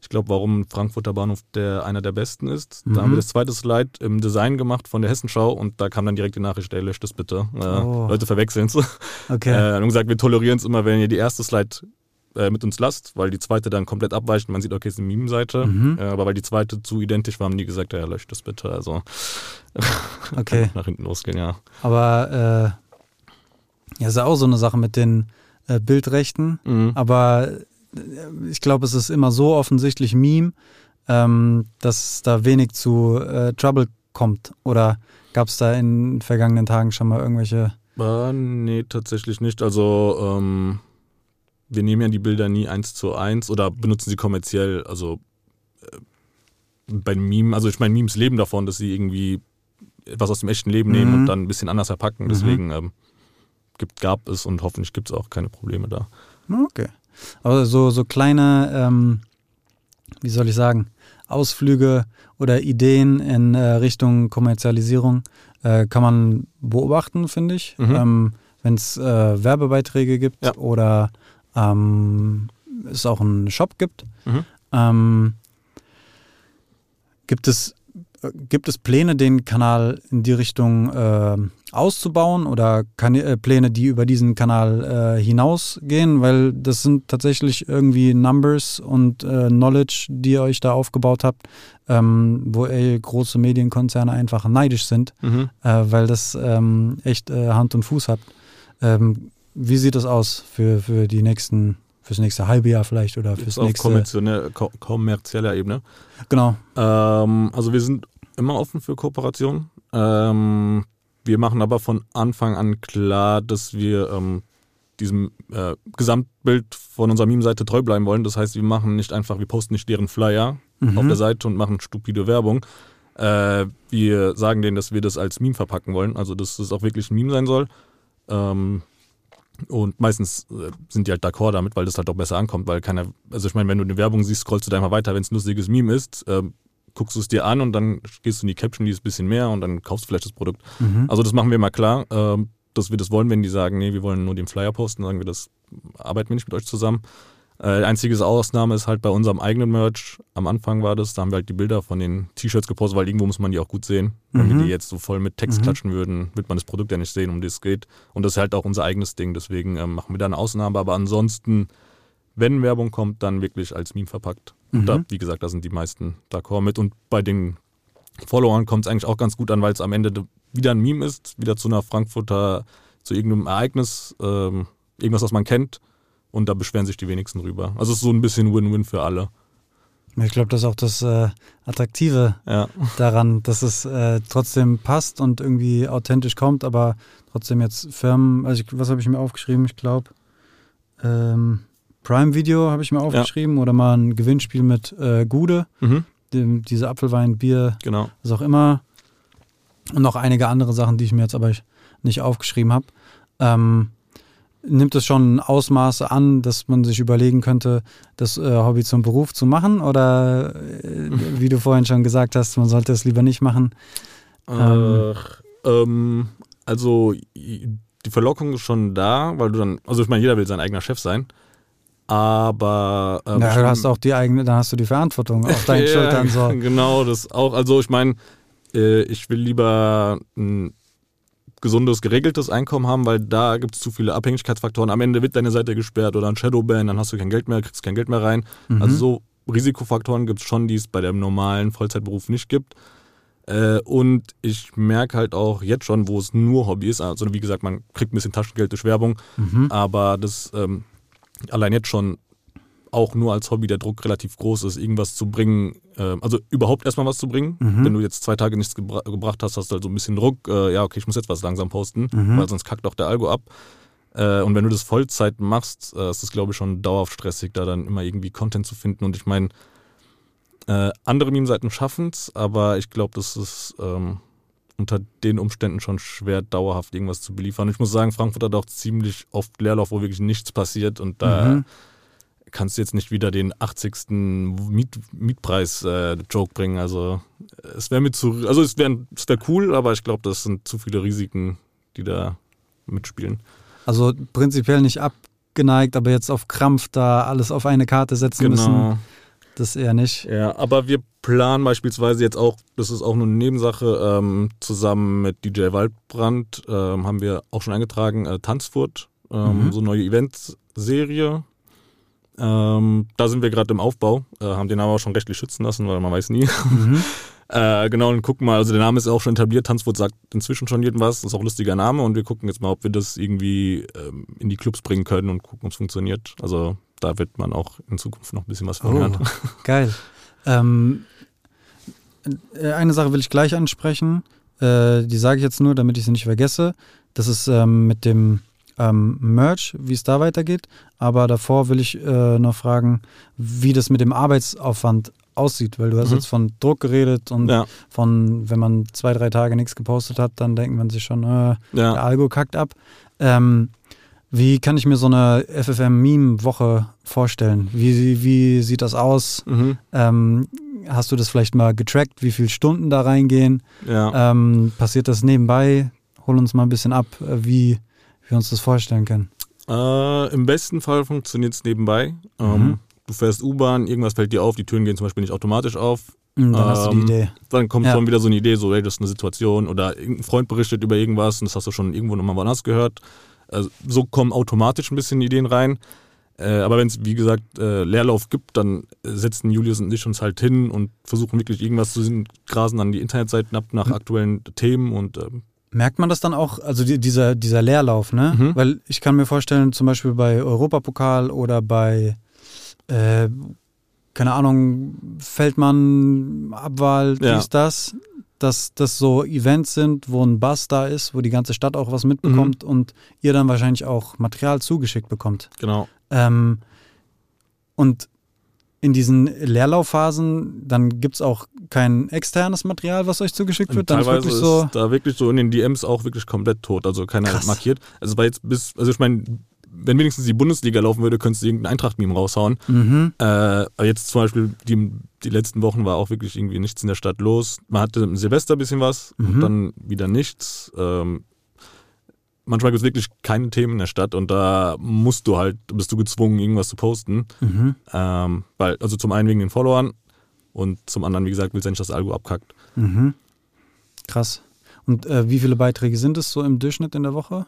Speaker 1: ich glaube, warum Frankfurter Bahnhof der einer der besten ist. Mhm. Da haben wir das zweite Slide im Design gemacht von der Hessenschau und da kam dann direkt die Nachricht, ey, löscht das bitte. Äh, oh. Leute verwechseln es. Okay. Äh, haben gesagt, wir tolerieren es immer, wenn ihr die erste Slide äh, mit uns lasst, weil die zweite dann komplett abweicht. Man sieht, okay, es ist eine Meme-Seite. Mhm. Äh, aber weil die zweite zu identisch war, haben die gesagt, ja, löscht das bitte. Also
Speaker 3: okay.
Speaker 1: nach hinten losgehen, ja.
Speaker 3: Aber äh, ja, ist ja auch so eine Sache mit den äh, Bildrechten. Mhm. Aber ich glaube, es ist immer so offensichtlich Meme, ähm, dass da wenig zu äh, Trouble kommt. Oder gab es da in vergangenen Tagen schon mal irgendwelche?
Speaker 1: Äh, nee, tatsächlich nicht. Also ähm, wir nehmen ja die Bilder nie eins zu eins oder benutzen sie kommerziell. Also äh, bei Meme, also ich meine, Memes leben davon, dass sie irgendwie etwas aus dem echten Leben nehmen mhm. und dann ein bisschen anders verpacken. Mhm. Deswegen ähm, gibt, gab es und hoffentlich gibt es auch keine Probleme da.
Speaker 3: Okay. Aber so, so kleine, ähm, wie soll ich sagen, Ausflüge oder Ideen in äh, Richtung Kommerzialisierung äh, kann man beobachten, finde ich. Mhm. Ähm, Wenn es äh, Werbebeiträge gibt ja. oder ähm, es auch einen Shop gibt. Mhm. Ähm, gibt es Gibt es Pläne, den Kanal in die Richtung äh, auszubauen oder kan äh, Pläne, die über diesen Kanal äh, hinausgehen? Weil das sind tatsächlich irgendwie Numbers und äh, Knowledge, die ihr euch da aufgebaut habt, ähm, wo ey, große Medienkonzerne einfach neidisch sind, mhm. Äh, weil das ähm, echt äh, Hand und Fuß hat. Ähm, wie sieht das aus für, für die nächsten fürs nächste halbe Jahr vielleicht oder fürs Jetzt
Speaker 1: nächste. Auf kommerzieller Ebene.
Speaker 3: Genau.
Speaker 1: Ähm, also wir sind immer offen für Kooperation. Ähm, wir machen aber von Anfang an klar, dass wir ähm, diesem äh, Gesamtbild von unserer Meme-Seite treu bleiben wollen. Das heißt, wir machen nicht einfach, wir posten nicht deren Flyer mhm. auf der Seite und machen stupide Werbung. Äh, wir sagen denen, dass wir das als Meme verpacken wollen, also dass es auch wirklich ein Meme sein soll. Ähm, und meistens äh, sind die halt d'accord damit, weil das halt auch besser ankommt, weil keiner, also ich meine, wenn du eine Werbung siehst, scrollst du da einfach weiter, wenn es ein lustiges Meme ist, äh, guckst du es dir an und dann gehst du in die Caption, die ist ein bisschen mehr und dann kaufst du vielleicht das Produkt. Mhm. Also das machen wir mal klar, äh, dass wir das wollen, wenn die sagen, nee, wir wollen nur den Flyer posten, sagen wir, das arbeiten wir nicht mit euch zusammen. Äh, einzige Ausnahme ist halt bei unserem eigenen Merch. Am Anfang war das, da haben wir halt die Bilder von den T-Shirts gepostet, weil irgendwo muss man die auch gut sehen. Wenn mhm. wir die jetzt so voll mit Text mhm. klatschen würden, wird man das Produkt ja nicht sehen, um das es geht. Und das ist halt auch unser eigenes Ding, deswegen ähm, machen wir da eine Ausnahme. Aber ansonsten, wenn Werbung kommt, dann wirklich als Meme verpackt. Mhm. Und da, wie gesagt, da sind die meisten d'accord mit. Und bei den Followern kommt es eigentlich auch ganz gut an, weil es am Ende wieder ein Meme ist, wieder zu einer Frankfurter, zu irgendeinem Ereignis, ähm, irgendwas, was man kennt und da beschweren sich die wenigsten drüber. Also es ist so ein bisschen Win-Win für alle.
Speaker 3: Ich glaube, das ist auch das äh, Attraktive ja. daran, dass es äh, trotzdem passt und irgendwie authentisch kommt, aber trotzdem jetzt Firmen, also ich, was habe ich mir aufgeschrieben? Ich glaube, ähm, Prime Video habe ich mir aufgeschrieben ja. oder mal ein Gewinnspiel mit äh, Gude, mhm. dem, diese Apfelwein, Bier,
Speaker 1: genau.
Speaker 3: was auch immer. Und noch einige andere Sachen, die ich mir jetzt aber nicht aufgeschrieben habe. Ähm, nimmt es schon Ausmaße an, dass man sich überlegen könnte, das äh, Hobby zum Beruf zu machen? Oder äh, wie du vorhin schon gesagt hast, man sollte es lieber nicht machen?
Speaker 1: Ähm, ähm, also die Verlockung ist schon da, weil du dann, also ich meine, jeder will sein eigener Chef sein. Aber
Speaker 3: ähm, ja, du hast auch die eigene, dann hast du die Verantwortung auf deinen ja, Schultern. So.
Speaker 1: Genau, das auch. Also ich meine, äh, ich will lieber ein gesundes, geregeltes Einkommen haben, weil da gibt es zu viele Abhängigkeitsfaktoren. Am Ende wird deine Seite gesperrt oder ein Shadowban, dann hast du kein Geld mehr, kriegst kein Geld mehr rein. Mhm. Also so Risikofaktoren gibt es schon, die es bei dem normalen Vollzeitberuf nicht gibt. Äh, und ich merke halt auch jetzt schon, wo es nur Hobby ist, also wie gesagt, man kriegt ein bisschen Taschengeld durch Werbung, mhm. aber das ähm, allein jetzt schon auch nur als Hobby der Druck relativ groß ist, irgendwas zu bringen, äh, also überhaupt erstmal was zu bringen. Mhm. Wenn du jetzt zwei Tage nichts gebra gebracht hast, hast du halt so ein bisschen Druck, äh, ja, okay, ich muss jetzt was langsam posten, mhm. weil sonst kackt auch der Algo ab. Äh, und wenn du das Vollzeit machst, äh, ist es, glaube ich, schon dauerhaft stressig, da dann immer irgendwie Content zu finden. Und ich meine, äh, andere Meme-Seiten schaffen es, aber ich glaube, das ist ähm, unter den Umständen schon schwer, dauerhaft irgendwas zu beliefern. Und ich muss sagen, Frankfurt hat auch ziemlich oft Leerlauf, wo wirklich nichts passiert und da mhm kannst du jetzt nicht wieder den 80. Miet, Mietpreis-Joke äh, bringen. Also es wäre mir zu, also es wäre wär cool, aber ich glaube, das sind zu viele Risiken, die da mitspielen.
Speaker 3: Also prinzipiell nicht abgeneigt, aber jetzt auf Krampf da alles auf eine Karte setzen genau. müssen. Das eher nicht.
Speaker 1: Ja, aber wir planen beispielsweise jetzt auch, das ist auch nur eine Nebensache, ähm, zusammen mit DJ Waldbrand ähm, haben wir auch schon eingetragen, äh, Tanzfurt, ähm, mhm. so eine neue Eventserie ähm, da sind wir gerade im Aufbau, äh, haben den Namen auch schon rechtlich schützen lassen, weil man weiß nie. Mhm. äh, genau, und gucken mal, also der Name ist auch schon etabliert, Tanzwort sagt inzwischen schon jedem was, ist auch ein lustiger Name und wir gucken jetzt mal, ob wir das irgendwie ähm, in die Clubs bringen können und gucken, ob es funktioniert. Also da wird man auch in Zukunft noch ein bisschen was von oh, hören.
Speaker 3: Geil. Ähm, äh, eine Sache will ich gleich ansprechen, äh, die sage ich jetzt nur, damit ich sie nicht vergesse. Das ist ähm, mit dem ähm, Merch, wie es da weitergeht. Aber davor will ich äh, noch fragen, wie das mit dem Arbeitsaufwand aussieht, weil du hast mhm. jetzt von Druck geredet und ja. von, wenn man zwei, drei Tage nichts gepostet hat, dann denkt man sich schon, äh, ja. der Algo kackt ab. Ähm, wie kann ich mir so eine FFM-Meme-Woche vorstellen? Wie, wie sieht das aus? Mhm. Ähm, hast du das vielleicht mal getrackt, wie viele Stunden da reingehen? Ja. Ähm, passiert das nebenbei? Hol uns mal ein bisschen ab, äh, wie, wir uns das vorstellen können?
Speaker 1: Äh, Im besten Fall funktioniert es nebenbei. Ähm, mhm. du fährst U-Bahn, irgendwas fällt dir auf, die Türen gehen zum Beispiel nicht automatisch auf.
Speaker 3: Und dann ähm, hast du die ähm, Idee.
Speaker 1: Dann kommt ja. schon wieder so eine Idee, so, hey, das ist eine Situation oder irgendein Freund berichtet über irgendwas und das hast du schon irgendwo nochmal woanders gehört. Also, so kommen automatisch ein bisschen Ideen rein. Äh, aber wenn es, wie gesagt, äh, Leerlauf gibt, dann setzen Julius und ich uns halt hin und versuchen wirklich irgendwas zu sehen, grasen an die Internetseiten ab nach mhm. aktuellen Themen und ähm,
Speaker 3: Merkt man das dann auch, also die, dieser, dieser Leerlauf, ne? Mhm. Weil ich kann mir vorstellen, zum Beispiel bei Europapokal oder bei, äh, keine Ahnung, Feldmann, Abwahl, dies, ja. das, dass das so Events sind, wo ein Bass da ist, wo die ganze Stadt auch was mitbekommt mhm. und ihr dann wahrscheinlich auch Material zugeschickt bekommt.
Speaker 1: Genau.
Speaker 3: Ähm, und in diesen Leerlaufphasen, dann gibt es auch kein externes Material, was euch zugeschickt wird.
Speaker 1: Dann Teilweise ist, wirklich so ist da wirklich so in den DMs auch wirklich komplett tot. Also keiner Krass. markiert. Also war jetzt bis, also ich meine, wenn wenigstens die Bundesliga laufen würde, könntest du irgendein Eintracht-Meme raushauen. Mhm. Äh, jetzt zum Beispiel, die, die letzten Wochen war auch wirklich irgendwie nichts in der Stadt los. Man hatte im Silvester ein bisschen was mhm. und dann wieder nichts. Ähm, manchmal gibt es wirklich keine Themen in der Stadt und da musst du halt, bist du gezwungen, irgendwas zu posten. Mhm. Ähm, weil, also zum einen wegen den Followern und zum anderen, wie gesagt, willst du nicht, dass das Algo abkackt.
Speaker 3: Mhm. Krass. Und äh, wie viele Beiträge sind es so im Durchschnitt in der Woche?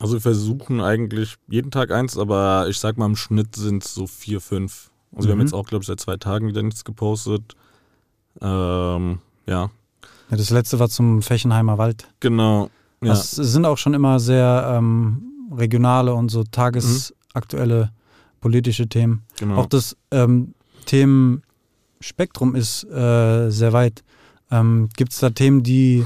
Speaker 1: Also wir versuchen eigentlich jeden Tag eins, aber ich sag mal im Schnitt sind es so vier, fünf. Also mhm. wir haben mhm. jetzt auch, glaube ich, seit zwei Tagen wieder nichts gepostet. Ähm, ja.
Speaker 3: ja. Das letzte war zum Fechenheimer Wald.
Speaker 1: Genau.
Speaker 3: Ja. Das sind auch schon immer sehr ähm, regionale und so tagesaktuelle mhm. politische Themen. Genau. Auch das ähm, Themenspektrum ist äh, sehr weit. Ähm, Gibt es da Themen, die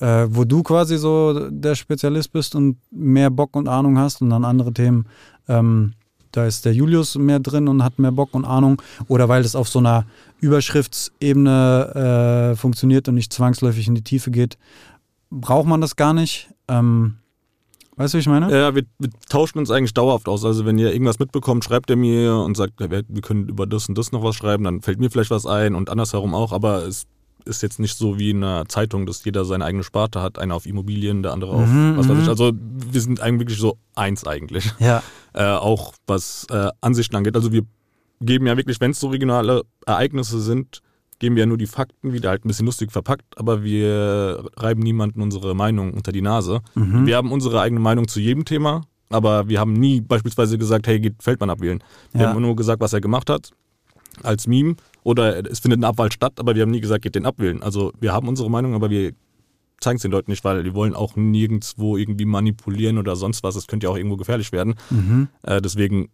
Speaker 3: äh, wo du quasi so der Spezialist bist und mehr Bock und Ahnung hast und dann andere Themen, ähm, da ist der Julius mehr drin und hat mehr Bock und Ahnung oder weil das auf so einer Überschriftsebene äh, funktioniert und nicht zwangsläufig in die Tiefe geht, braucht man das gar nicht. Ähm, Weißt du, wie ich meine?
Speaker 1: Ja, wir, wir, tauschen uns eigentlich dauerhaft aus. Also wenn ihr irgendwas mitbekommt, schreibt ihr mir und sagt, wir können über das und das noch was schreiben, dann fällt mir vielleicht was ein und andersherum auch. Aber es ist jetzt nicht so wie in einer Zeitung, dass jeder seine eigene Sparte hat, einer auf Immobilien, der andere auf mhm, was weiß ich. Mhm. Also wir sind eigentlich wirklich so eins eigentlich.
Speaker 3: Ja.
Speaker 1: Äh, auch was äh, Ansichten angeht. Also wir geben ja wirklich, wenn es so regionale Ereignisse sind, geben wir ja nur die Fakten wieder halt ein bisschen lustig verpackt, aber wir reiben niemanden unsere Meinung unter die Nase. Mhm. Wir haben unsere eigene Meinung zu jedem Thema, aber wir haben nie beispielsweise gesagt, hey, geht Feldmann abwählen. Wir ja. haben nur gesagt, was er gemacht hat als Meme oder es findet eine Abwahl statt, aber wir haben nie gesagt, geht den abwählen. Also wir haben unsere Meinung, aber wir zeigen es den Leuten nicht, weil die wollen auch nirgendwo irgendwie manipulieren oder sonst was. Es könnte ja auch irgendwo gefährlich werden. Mhm. Äh, deswegen,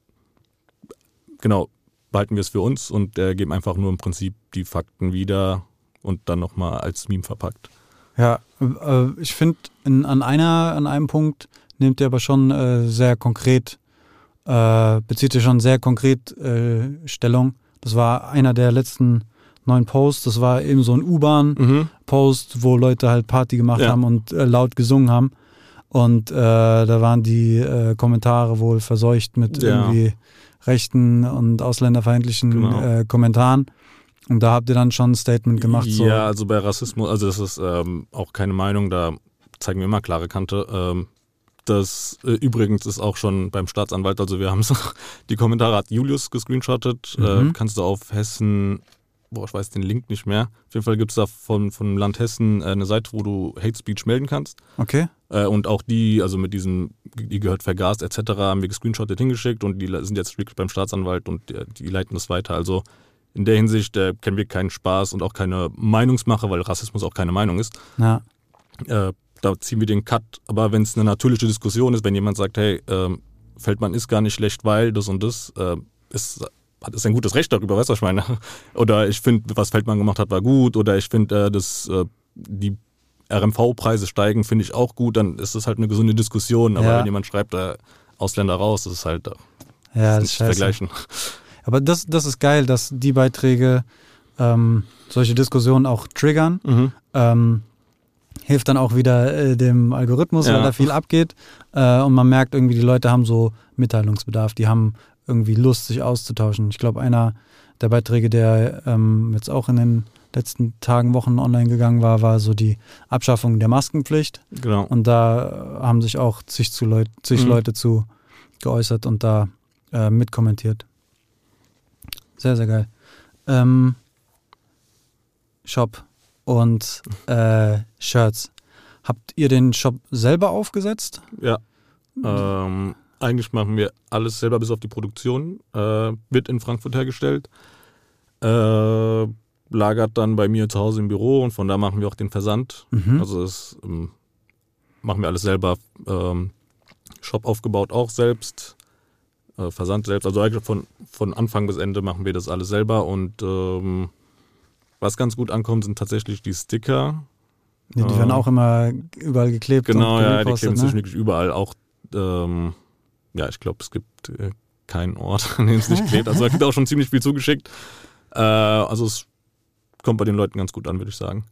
Speaker 1: genau, behalten wir es für uns und äh, geben einfach nur im Prinzip die Fakten wieder und dann nochmal als Meme verpackt.
Speaker 3: Ja, äh, ich finde, an einer, an einem Punkt nimmt ihr aber schon äh, sehr konkret, äh, bezieht ihr schon sehr konkret äh, Stellung. Das war einer der letzten neuen Posts. Das war eben so ein U-Bahn-Post, mhm. wo Leute halt Party gemacht ja. haben und äh, laut gesungen haben. Und da waren die Kommentare wohl verseucht mit ja. irgendwie rechten und ausländerfeindlichen genau. Äh, Kommentaren. Und da habt ihr dann schon ein Statement gemacht.
Speaker 1: Ja, so. also bei Rassismus, also das ist ähm, auch keine Meinung, da zeigen wir immer klare Kante. Ähm, das äh, übrigens ist auch schon beim Staatsanwalt, also wir haben es, die Kommentare hat Julius gescreenshottet. Äh, mhm. Äh, kannst du auf Hessen, boah, ich weiß den Link nicht mehr. Auf jeden Fall gibt es da von, vom Land Hessen äh, eine Seite, wo du Hate Speech melden kannst.
Speaker 3: Okay.
Speaker 1: Äh, und auch die, also mit diesem, die gehört vergast etc., haben wir gescreenshottet hingeschickt und die sind jetzt wirklich beim Staatsanwalt und die, die leiten das weiter. Also in der Hinsicht äh, kennen wir keinen Spaß und auch keine Meinungsmache, weil Rassismus auch keine Meinung ist.
Speaker 3: Ja.
Speaker 1: Äh, da ziehen wir den Cut. Aber wenn es eine natürliche Diskussion ist, wenn jemand sagt, hey, ähm, Feldmann ist gar nicht schlecht, weil das und das, äh, ist, hat ist ein gutes Recht darüber, weißt du, was ich meine? Oder ich finde, was Feldmann gemacht hat, war gut. Oder ich finde, äh, dass äh, die RMV-Preise steigen, finde ich auch gut. Dann ist das halt eine gesunde Diskussion. Aber ja. wenn jemand schreibt, äh, Ausländer raus, das ist halt äh,
Speaker 3: ja, das ist nicht zu vergleichen. Aber das, das ist geil, dass die Beiträge ähm, solche Diskussionen auch triggern. Mhm. Ähm, hilft dann auch wieder äh, dem Algorithmus, ja. weil da viel abgeht. Äh, und man merkt irgendwie, die Leute haben so Mitteilungsbedarf, die haben irgendwie Lust, sich auszutauschen. Ich glaube, einer der Beiträge, der ähm, jetzt auch in den letzten Tagen, Wochen online gegangen war, war so die Abschaffung der Maskenpflicht.
Speaker 1: Genau.
Speaker 3: Und da haben sich auch zig, zu Leut zig mhm. Leute zu geäußert und da äh, mitkommentiert. Sehr, sehr geil. Ähm, Shop und äh, Shirts. Habt ihr den Shop selber aufgesetzt?
Speaker 1: Ja. Ähm, eigentlich machen wir alles selber bis auf die Produktion. Äh, wird in Frankfurt hergestellt. Äh, lagert dann bei mir zu Hause im Büro und von da machen wir auch den Versand. Mhm. Also das ähm, machen wir alles selber. Ähm, Shop aufgebaut auch selbst. Äh, Versand selbst. Also eigentlich von, von Anfang bis Ende machen wir das alles selber und ähm, was ganz gut ankommt, sind tatsächlich die Sticker.
Speaker 3: Ja, die werden auch immer überall geklebt.
Speaker 1: Genau, ja, die kleben ne? wirklich überall. Auch, ähm, ja, ich glaube, es gibt äh, keinen Ort, an dem es nicht klebt. Also da gibt auch schon ziemlich viel zugeschickt. Äh, also es kommt bei den Leuten ganz gut an, würde ich sagen.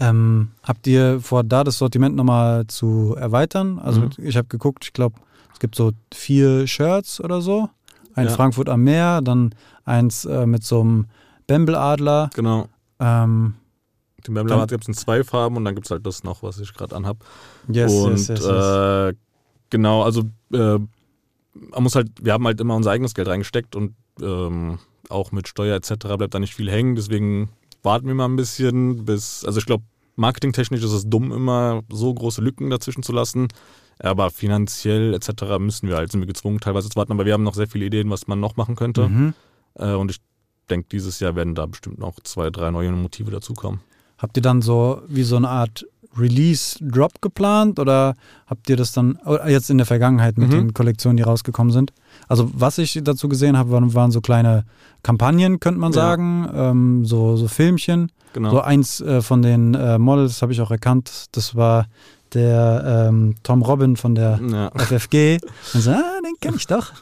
Speaker 3: Ähm, habt ihr vor, da das Sortiment nochmal zu erweitern? Also mhm. ich habe geguckt, ich glaube, es gibt so vier Shirts oder so. Ein ja. Frankfurt am Meer, dann eins äh, mit so einem Bambeladler.
Speaker 1: Genau. Ähm, den Bambeladler gibt es in zwei Farben und dann gibt es halt das noch, was ich gerade anhab. Yes, und yes, yes, äh, genau, also äh, man muss halt, wir haben halt immer unser eigenes Geld reingesteckt und ähm, auch mit Steuer etc. bleibt da nicht viel hängen. Deswegen warten wir mal ein bisschen, bis, also ich glaube, marketingtechnisch ist es dumm, immer so große Lücken dazwischen zu lassen. Aber finanziell etc. müssen wir halt, sind wir gezwungen, teilweise zu warten. Aber wir haben noch sehr viele Ideen, was man noch machen könnte. Mhm. Äh, und ich denke, dieses Jahr werden da bestimmt noch zwei, drei neue Motive dazukommen.
Speaker 3: Habt ihr dann so wie so eine Art Release-Drop geplant oder habt ihr das dann jetzt in der Vergangenheit mit mhm. den Kollektionen, die rausgekommen sind? Also was ich dazu gesehen habe, waren, waren so kleine Kampagnen, könnte man ja. sagen, ähm, so, so Filmchen. Genau. So eins äh, von den äh, Models habe ich auch erkannt, das war der ähm, Tom Robin von der ja. FFG. Und so, ah, den kenne ich doch.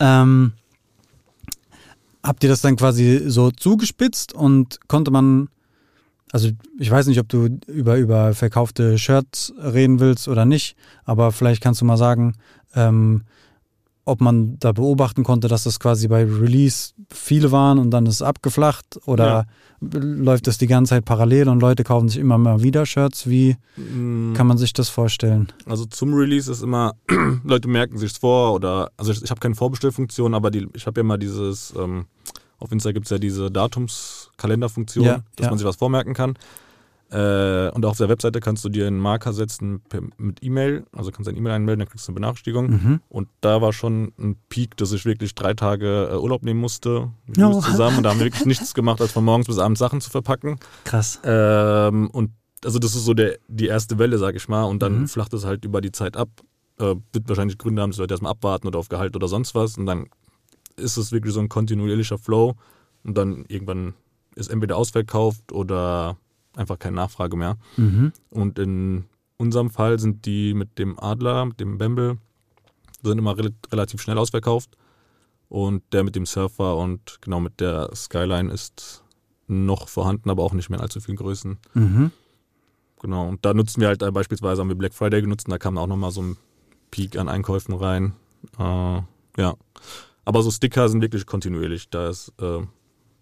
Speaker 3: Ähm, habt ihr das dann quasi so zugespitzt und konnte man also ich weiß nicht, ob du über, über verkaufte Shirts reden willst oder nicht, aber vielleicht kannst du mal sagen, ähm, ob man da beobachten konnte, dass das quasi bei Release viele waren und dann ist es abgeflacht oder ja. läuft das die ganze Zeit parallel und Leute kaufen sich immer mal wieder Shirts? Wie mm. kann man sich das vorstellen?
Speaker 1: Also zum Release ist immer, Leute merken sich vor oder, also ich, ich habe keine Vorbestellfunktion, aber die, ich habe ja mal dieses, ähm, auf Insta gibt es ja diese Datumskalenderfunktion, ja, dass ja. man sich was vormerken kann. Äh, und auf der Webseite kannst du dir einen Marker setzen per, mit E-Mail. Also kannst du eine E-Mail einmelden, dann kriegst du eine Benachrichtigung. Mhm. Und da war schon ein Peak, dass ich wirklich drei Tage äh, Urlaub nehmen musste. Oh. zusammen. Und da haben wir wirklich nichts gemacht, als von morgens bis abends Sachen zu verpacken.
Speaker 3: Krass.
Speaker 1: Ähm, und also das ist so der, die erste Welle, sag ich mal. Und dann mhm. flacht es halt über die Zeit ab. Äh, wird wahrscheinlich Gründe haben, dass Leute erstmal abwarten oder auf Gehalt oder sonst was. Und dann ist es wirklich so ein kontinuierlicher Flow und dann irgendwann ist entweder ausverkauft oder einfach keine Nachfrage mehr. Mhm. Und in unserem Fall sind die mit dem Adler, mit dem Bamble, sind immer re relativ schnell ausverkauft. Und der mit dem Surfer und genau mit der Skyline ist noch vorhanden, aber auch nicht mehr in allzu vielen Größen. Mhm. Genau, und da nutzen wir halt äh, beispielsweise, haben wir Black Friday genutzt und da kam auch nochmal so ein Peak an Einkäufen rein. Äh, ja. Aber so Sticker sind wirklich kontinuierlich. Da ist, äh,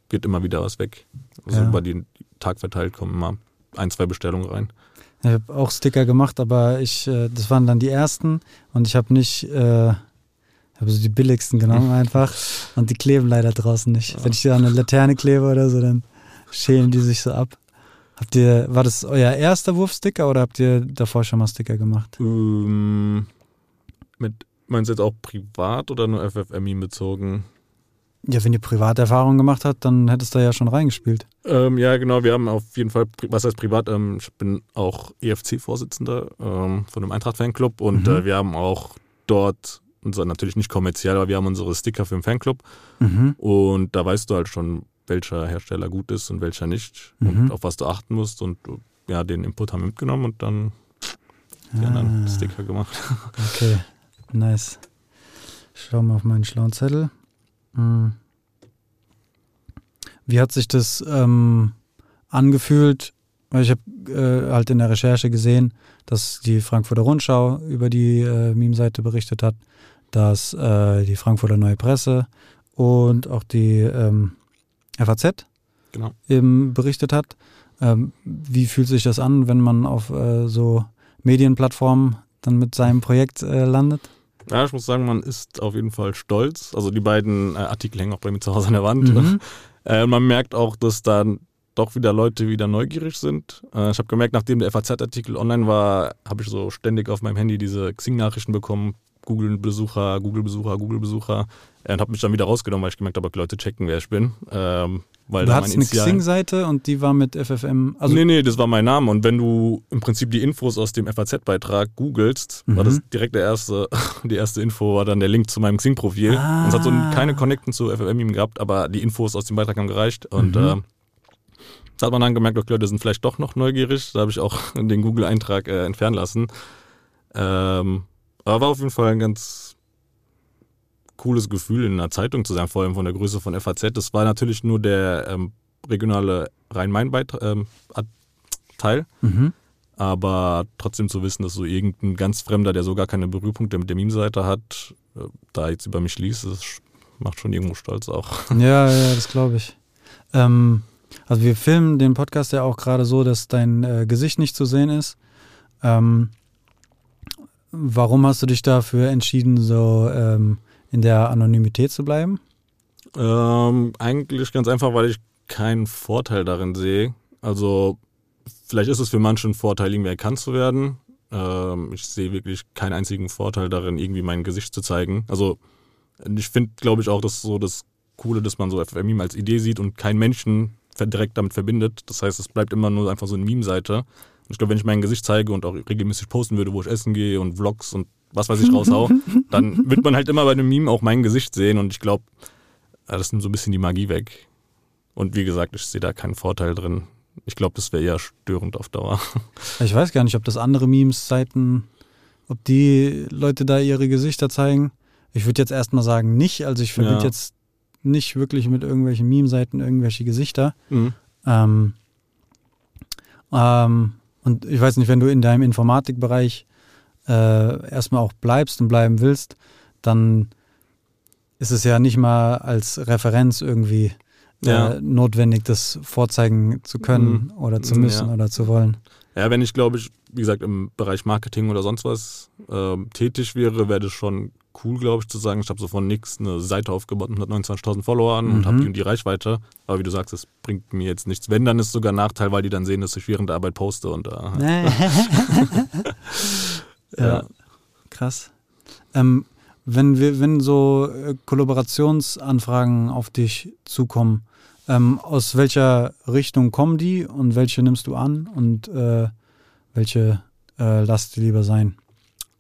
Speaker 1: geht immer wieder was weg. Also ja. über den Tag verteilt kommen immer ein, zwei Bestellungen rein.
Speaker 3: Ich habe auch Sticker gemacht, aber ich, äh, das waren dann die ersten und ich habe nicht, äh, habe so die billigsten genommen einfach und die kleben leider draußen nicht. Ja. Wenn ich hier an eine Laterne klebe oder so, dann schälen die sich so ab. Habt ihr, war das euer erster Wurfsticker oder habt ihr davor schon mal Sticker gemacht?
Speaker 1: Ähm, mit Meinst du jetzt auch privat oder nur FFMI bezogen?
Speaker 3: Ja, wenn ihr private Erfahrungen gemacht habt, dann hättest du da ja schon reingespielt.
Speaker 1: Ähm, ja, genau. Wir haben auf jeden Fall, was heißt privat? Ähm, ich bin auch EFC-Vorsitzender ähm, von einem Eintracht-Fanclub und mhm. äh, wir haben auch dort, unser, natürlich nicht kommerziell, aber wir haben unsere Sticker für den Fanclub mhm. und da weißt du halt schon, welcher Hersteller gut ist und welcher nicht mhm. und auf was du achten musst und ja, den Input haben wir mitgenommen und dann die ah. anderen Sticker gemacht.
Speaker 3: Okay. Nice. Ich schau mal auf meinen schlauen Zettel. Hm. Wie hat sich das ähm, angefühlt? Ich habe äh, halt in der Recherche gesehen, dass die Frankfurter Rundschau über die äh, Meme-Seite berichtet hat, dass äh, die Frankfurter Neue Presse und auch die ähm, FAZ genau. eben berichtet hat. Ähm, wie fühlt sich das an, wenn man auf äh, so Medienplattformen dann mit seinem Projekt äh, landet?
Speaker 1: Ja, ich muss sagen, man ist auf jeden Fall stolz. Also die beiden äh, Artikel hängen auch bei mir zu Hause an der Wand. Mhm. Äh, man merkt auch, dass dann doch wieder Leute wieder neugierig sind. Äh, ich habe gemerkt, nachdem der FAZ-Artikel online war, habe ich so ständig auf meinem Handy diese Xing-Nachrichten bekommen. Google-Besucher, Google-Besucher, Google-Besucher. Und habe mich dann wieder rausgenommen, weil ich gemerkt habe, Leute checken, wer ich bin. Ähm, weil
Speaker 3: du hattest eine Xing-Seite und die war mit FFM.
Speaker 1: Also nee, nee, das war mein Name. Und wenn du im Prinzip die Infos aus dem FAZ-Beitrag googelst, mhm. war das direkt der erste, die erste Info, war dann der Link zu meinem Xing-Profil. Ah. Und es hat so keine Connecten zu FFM gehabt, aber die Infos aus dem Beitrag haben gereicht. Und mhm. äh, Da hat man dann gemerkt, okay, Leute sind vielleicht doch noch neugierig. Da habe ich auch den Google-Eintrag äh, entfernen lassen. Ähm, aber war auf jeden Fall ein ganz cooles Gefühl, in einer Zeitung zu sein, vor allem von der Größe von FAZ. Das war natürlich nur der ähm, regionale Rhein-Main-Teil. Ähm, mhm. Aber trotzdem zu wissen, dass so irgendein ganz Fremder, der so gar keine Berührpunkte mit der Meme-Seite hat, äh, da jetzt über mich liest, das macht schon irgendwo stolz auch.
Speaker 3: Ja, ja, das glaube ich. Ähm, also wir filmen den Podcast ja auch gerade so, dass dein äh, Gesicht nicht zu sehen ist. Ähm, warum hast du dich dafür entschieden, so ähm, in der Anonymität zu bleiben?
Speaker 1: Ähm, eigentlich ganz einfach, weil ich keinen Vorteil darin sehe. Also vielleicht ist es für manche ein Vorteil, irgendwie erkannt zu werden. Ähm, ich sehe wirklich keinen einzigen Vorteil darin, irgendwie mein Gesicht zu zeigen. Also ich finde, glaube ich, auch, dass so das Coole, dass man so FMI als Idee sieht und keinen Menschen direkt damit verbindet. Das heißt, es bleibt immer nur einfach so eine Meme-Seite. Ich glaube, wenn ich mein Gesicht zeige und auch regelmäßig posten würde, wo ich essen gehe und Vlogs und was weiß ich raushau, dann wird man halt immer bei einem Meme auch mein Gesicht sehen und ich glaube, das nimmt so ein bisschen die Magie weg. Und wie gesagt, ich sehe da keinen Vorteil drin. Ich glaube, das wäre eher störend auf Dauer.
Speaker 3: Ich weiß gar nicht, ob das andere Memes-Seiten, ob die Leute da ihre Gesichter zeigen. Ich würde jetzt erstmal sagen, nicht. Also ich verbinde ja. jetzt nicht wirklich mit irgendwelchen Meme-Seiten irgendwelche Gesichter. Mhm. Ähm, ähm, und ich weiß nicht, wenn du in deinem Informatikbereich äh, erstmal auch bleibst und bleiben willst, dann ist es ja nicht mal als Referenz irgendwie äh, ja. notwendig, das vorzeigen zu können mhm. oder zu müssen ja. oder zu wollen.
Speaker 1: Ja, wenn ich glaube ich, wie gesagt, im Bereich Marketing oder sonst was äh, tätig wäre, wäre das schon cool, glaube ich, zu sagen, ich habe so von nix eine Seite aufgebaut mit 129.000 Followern mhm. und habe die und die Reichweite. Aber wie du sagst, das bringt mir jetzt nichts. Wenn, dann ist es sogar ein Nachteil, weil die dann sehen, dass ich während der Arbeit poste und da. Äh,
Speaker 3: ja. ja. Krass. Ähm, wenn wir, wenn so äh, Kollaborationsanfragen auf dich zukommen, ähm, aus welcher Richtung kommen die und welche nimmst du an und äh, welche äh, lasst du lieber sein?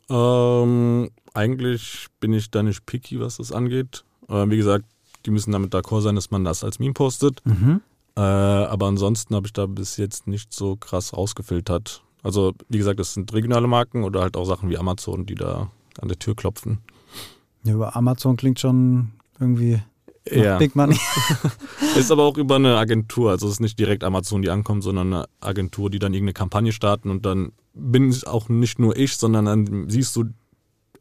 Speaker 1: Ähm, eigentlich bin ich da nicht picky, was das angeht. Äh, wie gesagt, die müssen damit d'accord sein, dass man das als Meme postet. Mhm. Äh, aber ansonsten habe ich da bis jetzt nicht so krass rausgefiltert. Also, wie gesagt, das sind regionale Marken oder halt auch Sachen wie Amazon, die da an der Tür klopfen.
Speaker 3: Ja, über Amazon klingt schon irgendwie ja. Big Money.
Speaker 1: ist aber auch über eine Agentur. Also es ist nicht direkt Amazon, die ankommt, sondern eine Agentur, die dann irgendeine Kampagne starten und dann bin es auch nicht nur ich, sondern dann siehst du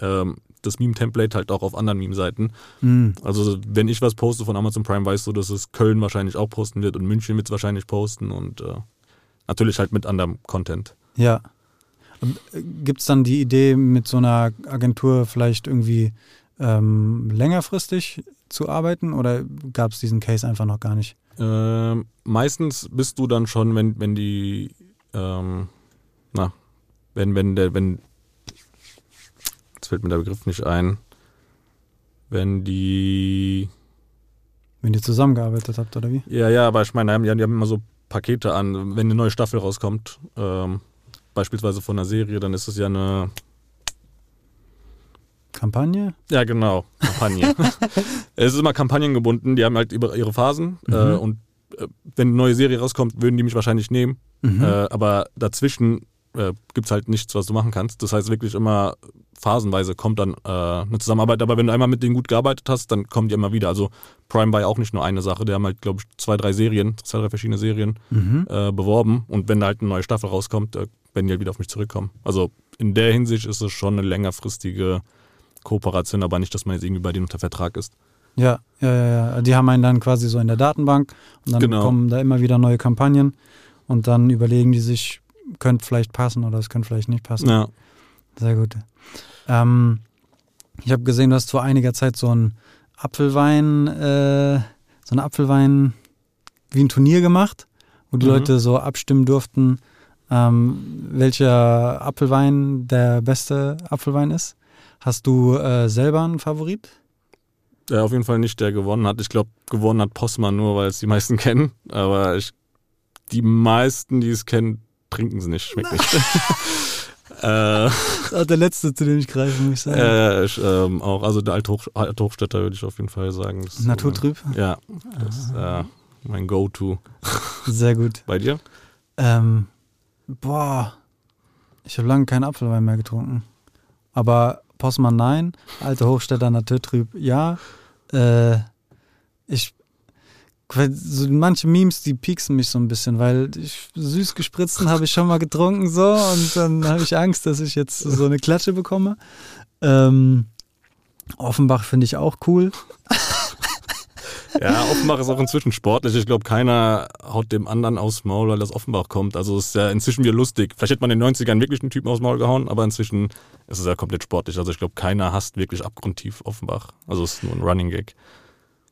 Speaker 1: ähm, das Meme-Template halt auch auf anderen Meme-Seiten. Mhm. Also wenn ich was poste von Amazon Prime, weißt du, dass es Köln wahrscheinlich auch posten wird und München wird es wahrscheinlich posten und äh, natürlich halt mit anderem Content.
Speaker 3: Ja. Äh, Gibt es dann die Idee, mit so einer Agentur vielleicht irgendwie ähm, längerfristig zu arbeiten oder gab es diesen Case einfach noch gar nicht?
Speaker 1: Ähm, meistens bist du dann schon, wenn, wenn die, ähm, na, wenn, wenn der, wenn fällt mir der Begriff nicht ein, wenn die.
Speaker 3: Wenn ihr zusammengearbeitet habt, oder wie?
Speaker 1: Ja, ja, aber ich meine, die haben, die haben immer so Pakete an. Wenn eine neue Staffel rauskommt, ähm, beispielsweise von einer Serie, dann ist es ja eine.
Speaker 3: Kampagne?
Speaker 1: Ja, genau, Kampagne. es ist immer kampagnengebunden, die haben halt ihre Phasen mhm. äh, und äh, wenn eine neue Serie rauskommt, würden die mich wahrscheinlich nehmen. Mhm. Äh, aber dazwischen äh, gibt es halt nichts, was du machen kannst. Das heißt wirklich immer phasenweise kommt dann äh, eine Zusammenarbeit. Aber wenn du einmal mit denen gut gearbeitet hast, dann kommen die immer wieder. Also Prime war ja auch nicht nur eine Sache. Die haben halt, glaube ich, zwei, drei Serien, zwei, drei verschiedene Serien mhm. äh, beworben. Und wenn da halt eine neue Staffel rauskommt, äh, werden die halt wieder auf mich zurückkommen. Also in der Hinsicht ist es schon eine längerfristige Kooperation, aber nicht, dass man jetzt irgendwie bei denen unter Vertrag ist.
Speaker 3: Ja, ja, ja, ja. Die haben einen dann quasi so in der Datenbank und dann genau. kommen da immer wieder neue Kampagnen und dann überlegen die sich, könnte vielleicht passen oder es könnte vielleicht nicht passen. Ja. Sehr gut. Ähm, ich habe gesehen, du hast vor einiger Zeit so ein Apfelwein, äh, so ein Apfelwein wie ein Turnier gemacht, wo die mhm. Leute so abstimmen durften, ähm, welcher Apfelwein der beste Apfelwein ist. Hast du äh, selber einen Favorit?
Speaker 1: Ja, auf jeden Fall nicht der gewonnen hat. Ich glaube, gewonnen hat Postmann nur, weil es die meisten kennen. Aber ich, die meisten, die es kennen, trinken sie nicht, schmeckt nicht.
Speaker 3: äh, der letzte, zu dem ich greife, muss ich sagen.
Speaker 1: Äh, ich, ähm, auch, also der Althoch, Althochstädter würde ich auf jeden Fall sagen.
Speaker 3: Das Naturtrüb?
Speaker 1: So, ja, das, äh, mein Go-To.
Speaker 3: Sehr gut.
Speaker 1: Bei dir?
Speaker 3: Ähm, boah, ich habe lange keinen Apfelwein mehr getrunken. Aber Postmann nein, alte Hochstädter Naturtrüb ja. Äh, ich so manche Memes, die pieksen mich so ein bisschen, weil ich, süß gespritzten habe ich schon mal getrunken so und dann habe ich Angst, dass ich jetzt so eine Klatsche bekomme. Ähm, Offenbach finde ich auch cool.
Speaker 1: Ja, Offenbach ist auch inzwischen sportlich. Ich glaube, keiner haut dem anderen aufs Maul, weil das Offenbach kommt. Also es ist ja inzwischen wieder lustig. Vielleicht hätte man in den 90ern wirklich einen Typen aufs Maul gehauen, aber inzwischen ist es ja komplett sportlich. Also ich glaube, keiner hasst wirklich abgrundtief Offenbach. Also es ist nur ein Running Gag.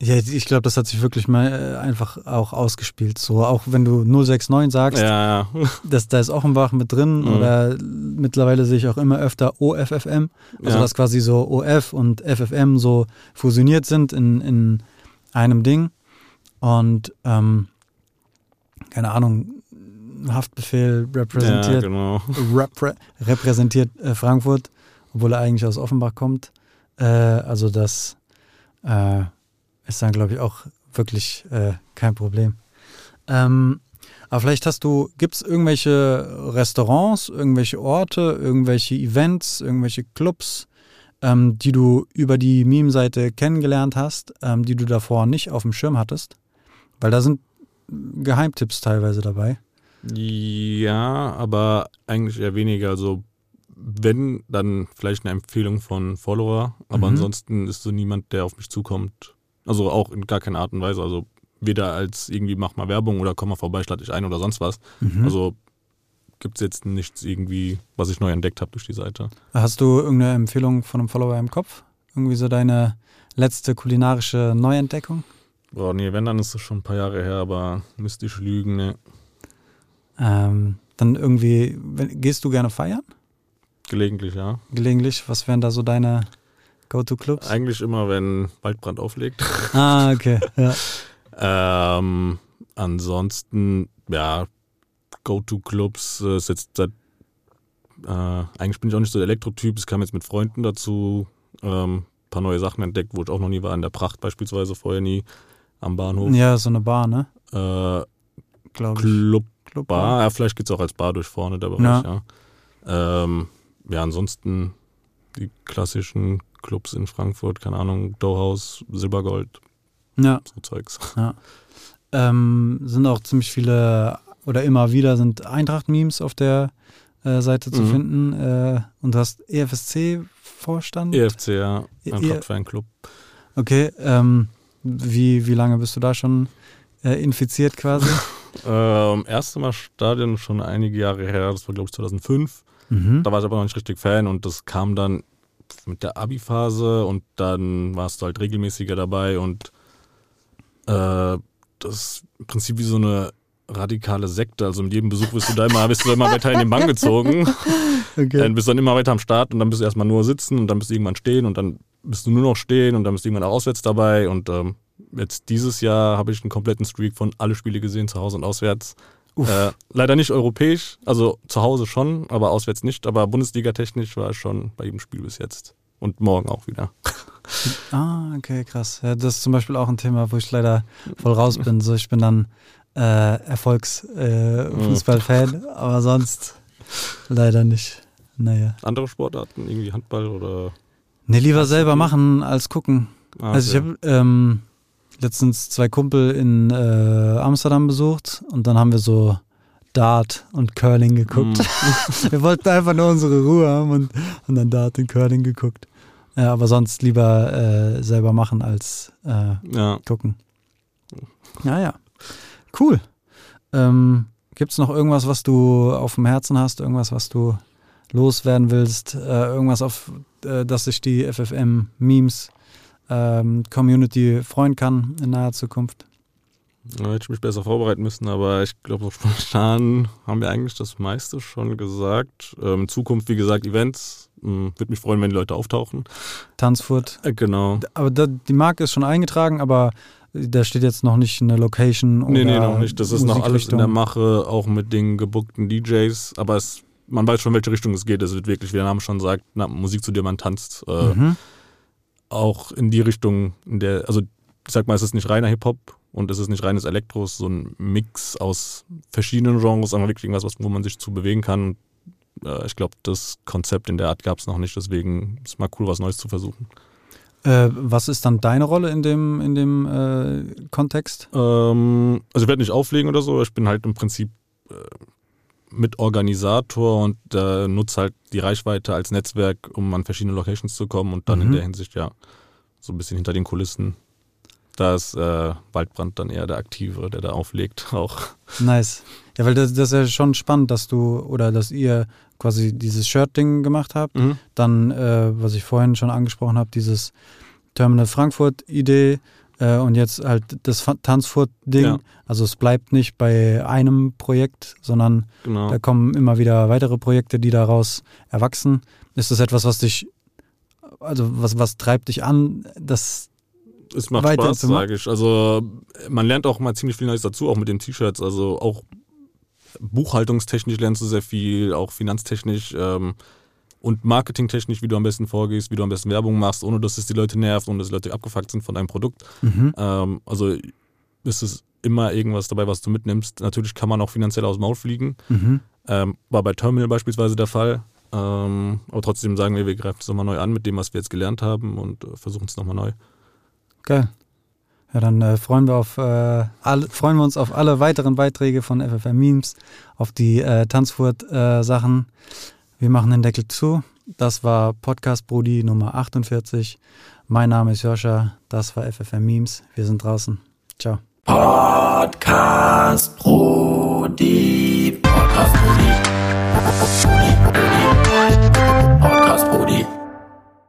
Speaker 3: Ja, ich glaube, das hat sich wirklich mal äh, einfach auch ausgespielt. So, auch wenn du 069 sagst,
Speaker 1: ja, ja.
Speaker 3: Das, da ist Offenbach mit drin mhm. oder mittlerweile sehe ich auch immer öfter OFFM. Also ja. dass quasi so OF und FFM so fusioniert sind in, in einem Ding. Und ähm, keine Ahnung, Haftbefehl repräsentiert, ja, genau. reprä repräsentiert äh, Frankfurt, obwohl er eigentlich aus Offenbach kommt. Äh, also das äh, ist dann, glaube ich, auch wirklich äh, kein Problem. Ähm, aber vielleicht hast du, gibt es irgendwelche Restaurants, irgendwelche Orte, irgendwelche Events, irgendwelche Clubs, ähm, die du über die Meme-Seite kennengelernt hast, ähm, die du davor nicht auf dem Schirm hattest? Weil da sind Geheimtipps teilweise dabei.
Speaker 1: Ja, aber eigentlich eher weniger. Also wenn, dann vielleicht eine Empfehlung von Follower, aber mhm. ansonsten ist so niemand, der auf mich zukommt. Also auch in gar keiner Art und Weise. Also weder als irgendwie mach mal Werbung oder komm mal vorbei, lade dich ein oder sonst was. Mhm. Also gibt es jetzt nichts irgendwie, was ich neu entdeckt habe durch die Seite.
Speaker 3: Hast du irgendeine Empfehlung von einem Follower im Kopf? Irgendwie so deine letzte kulinarische Neuentdeckung?
Speaker 1: Boah, nee, wenn, dann ist es schon ein paar Jahre her, aber müsste ich lügen, ne.
Speaker 3: Ähm, dann irgendwie, gehst du gerne feiern?
Speaker 1: Gelegentlich, ja.
Speaker 3: Gelegentlich, was wären da so deine Go-To-Clubs?
Speaker 1: Eigentlich immer, wenn Waldbrand auflegt.
Speaker 3: Ah, okay, ja.
Speaker 1: ähm, ansonsten, ja, Go-To-Clubs äh, ist jetzt seit, äh, eigentlich bin ich auch nicht so der Elektro-Typ, es kam jetzt mit Freunden dazu, ähm, paar neue Sachen entdeckt, wo ich auch noch nie war, in der Pracht beispielsweise, vorher nie am Bahnhof.
Speaker 3: Ja, so eine Bar, ne?
Speaker 1: Äh, Glaube Club, Club Bar, ja, vielleicht geht es auch als Bar durch vorne, der Bereich, ja. Ja, ähm, ja ansonsten die klassischen Clubs in Frankfurt, keine Ahnung, Doughhouse, Silbergold,
Speaker 3: ja.
Speaker 1: so Zeugs.
Speaker 3: Ja. Ähm, sind auch ziemlich viele oder immer wieder sind Eintracht-Memes auf der äh, Seite zu mhm. finden. Äh, und du hast EFSC-Vorstand?
Speaker 1: EFC, ja. E- Eintracht-Fanclub.
Speaker 3: Okay, ähm, wie, wie lange bist du da schon äh, infiziert quasi?
Speaker 1: ähm, erste Mal Stadion schon einige Jahre her, das war glaube ich 2005. Mhm. Da war ich aber noch nicht richtig Fan und das kam dann mit der Abi-Phase und dann warst du halt regelmäßiger dabei und äh, das ist im Prinzip wie so eine radikale Sekte. Also mit jedem Besuch bist du da immer, bist du immer weiter in den Bann gezogen. Okay. Dann bist du dann immer weiter am Start und dann bist du erstmal nur sitzen und dann bist du irgendwann stehen und dann bist du nur noch stehen und dann bist du irgendwann auch auswärts dabei. Und ähm, jetzt dieses Jahr habe ich einen kompletten Streak von alle Spiele gesehen, zu Hause und auswärts. Äh, leider nicht europäisch, also zu Hause schon, aber auswärts nicht. Aber Bundesliga-technisch war ich schon bei jedem Spiel bis jetzt. Und morgen auch wieder.
Speaker 3: Ah, okay, krass. Ja, das ist zum Beispiel auch ein Thema, wo ich leider voll raus bin. So, ich bin dann äh, Erfolgsfußballfan, äh, aber sonst leider nicht. Naja.
Speaker 1: Andere Sportarten, irgendwie Handball oder?
Speaker 3: Ne, lieber selber machen als gucken. Ah, also ich habe ähm, letztens zwei Kumpel in äh, Amsterdam besucht und dann haben wir so Dart und Curling geguckt. Mm. wir wollten einfach nur unsere Ruhe haben und, und dann Dart und Curling geguckt. Ja, aber sonst lieber äh, selber machen als äh, ja. gucken. Ja, ja. Cool. Ähm, Gibt es noch irgendwas, was du auf dem Herzen hast? Irgendwas, was du loswerden willst? Äh, irgendwas, auf äh, das sich die FFM-Memes ähm, Community freuen kann in naher Zukunft?
Speaker 1: Da hätte ich mich besser vorbereiten müssen, aber ich glaube, so spontan haben wir eigentlich das meiste schon gesagt. Ähm, Zukunft, wie gesagt, Events. Hm, Würde mich freuen, wenn die Leute auftauchen.
Speaker 3: Tanzfurt.
Speaker 1: Äh, genau.
Speaker 3: Aber da, die Marke ist schon eingetragen, aber da steht jetzt noch nicht eine Location.
Speaker 1: Nee, nee, noch nicht. Das ist noch alles in der Mache, auch mit den gebuckten DJs. Aber es, man weiß schon, welche Richtung es geht. Es wird wirklich, wie der Name schon sagt, na, Musik, zu der man tanzt. Äh, mhm. Auch in die Richtung, in der, also ich sag mal, es ist nicht reiner Hip-Hop, und es ist nicht reines Elektro, es ist so ein Mix aus verschiedenen Genres, aber wirklich irgendwas, wo man sich zu bewegen kann. Äh, ich glaube, das Konzept in der Art gab es noch nicht, deswegen ist es mal cool, was Neues zu versuchen.
Speaker 3: Äh, was ist dann deine Rolle in dem, in dem äh, Kontext?
Speaker 1: Ähm, also ich werde nicht auflegen oder so, ich bin halt im Prinzip äh, Mitorganisator und äh, nutze halt die Reichweite als Netzwerk, um an verschiedene Locations zu kommen und dann mhm. in der Hinsicht ja so ein bisschen hinter den Kulissen. Da ist äh, Waldbrand dann eher der Aktive, der da auflegt auch.
Speaker 3: Nice. Ja, weil das, das ist ja schon spannend, dass du oder dass ihr quasi dieses Shirt-Ding gemacht habt. Mhm. Dann, äh, was ich vorhin schon angesprochen habe, dieses Terminal Frankfurt-Idee äh, und jetzt halt das Tanzfurt-Ding. Ja. Also es bleibt nicht bei einem Projekt, sondern genau. da kommen immer wieder weitere Projekte, die daraus erwachsen. Ist das etwas, was dich, also was, was treibt dich an, das
Speaker 1: es macht Spaß, sage ich. Also man lernt auch mal ziemlich viel Neues dazu, auch mit den T-Shirts. Also auch buchhaltungstechnisch lernst du sehr viel, auch finanztechnisch. Ähm, und marketingtechnisch, wie du am besten vorgehst, wie du am besten Werbung machst, ohne dass es die Leute nervt, ohne dass die Leute abgefuckt sind von deinem Produkt. Mhm. Ähm, also ist es immer irgendwas dabei, was du mitnimmst. Natürlich kann man auch finanziell aus dem Maul fliegen. Mhm. Ähm, war bei Terminal beispielsweise der Fall. Ähm, aber trotzdem sagen wir, wir greifen es nochmal neu an mit dem, was wir jetzt gelernt haben und äh, versuchen es nochmal neu.
Speaker 3: Geil. Ja, dann äh, freuen, wir auf, äh, alle, freuen wir uns auf alle weiteren Beiträge von FFM Memes, auf die äh, Tanzfurt-Sachen. Wir machen den Deckel zu. Das war Podcast Brody Nummer 48. Mein Name ist Joscha. Das war FFM Memes. Wir sind draußen. Ciao. Podcast Brody. Podcast Brody. Podcast Brody.
Speaker 2: Podcast Brody.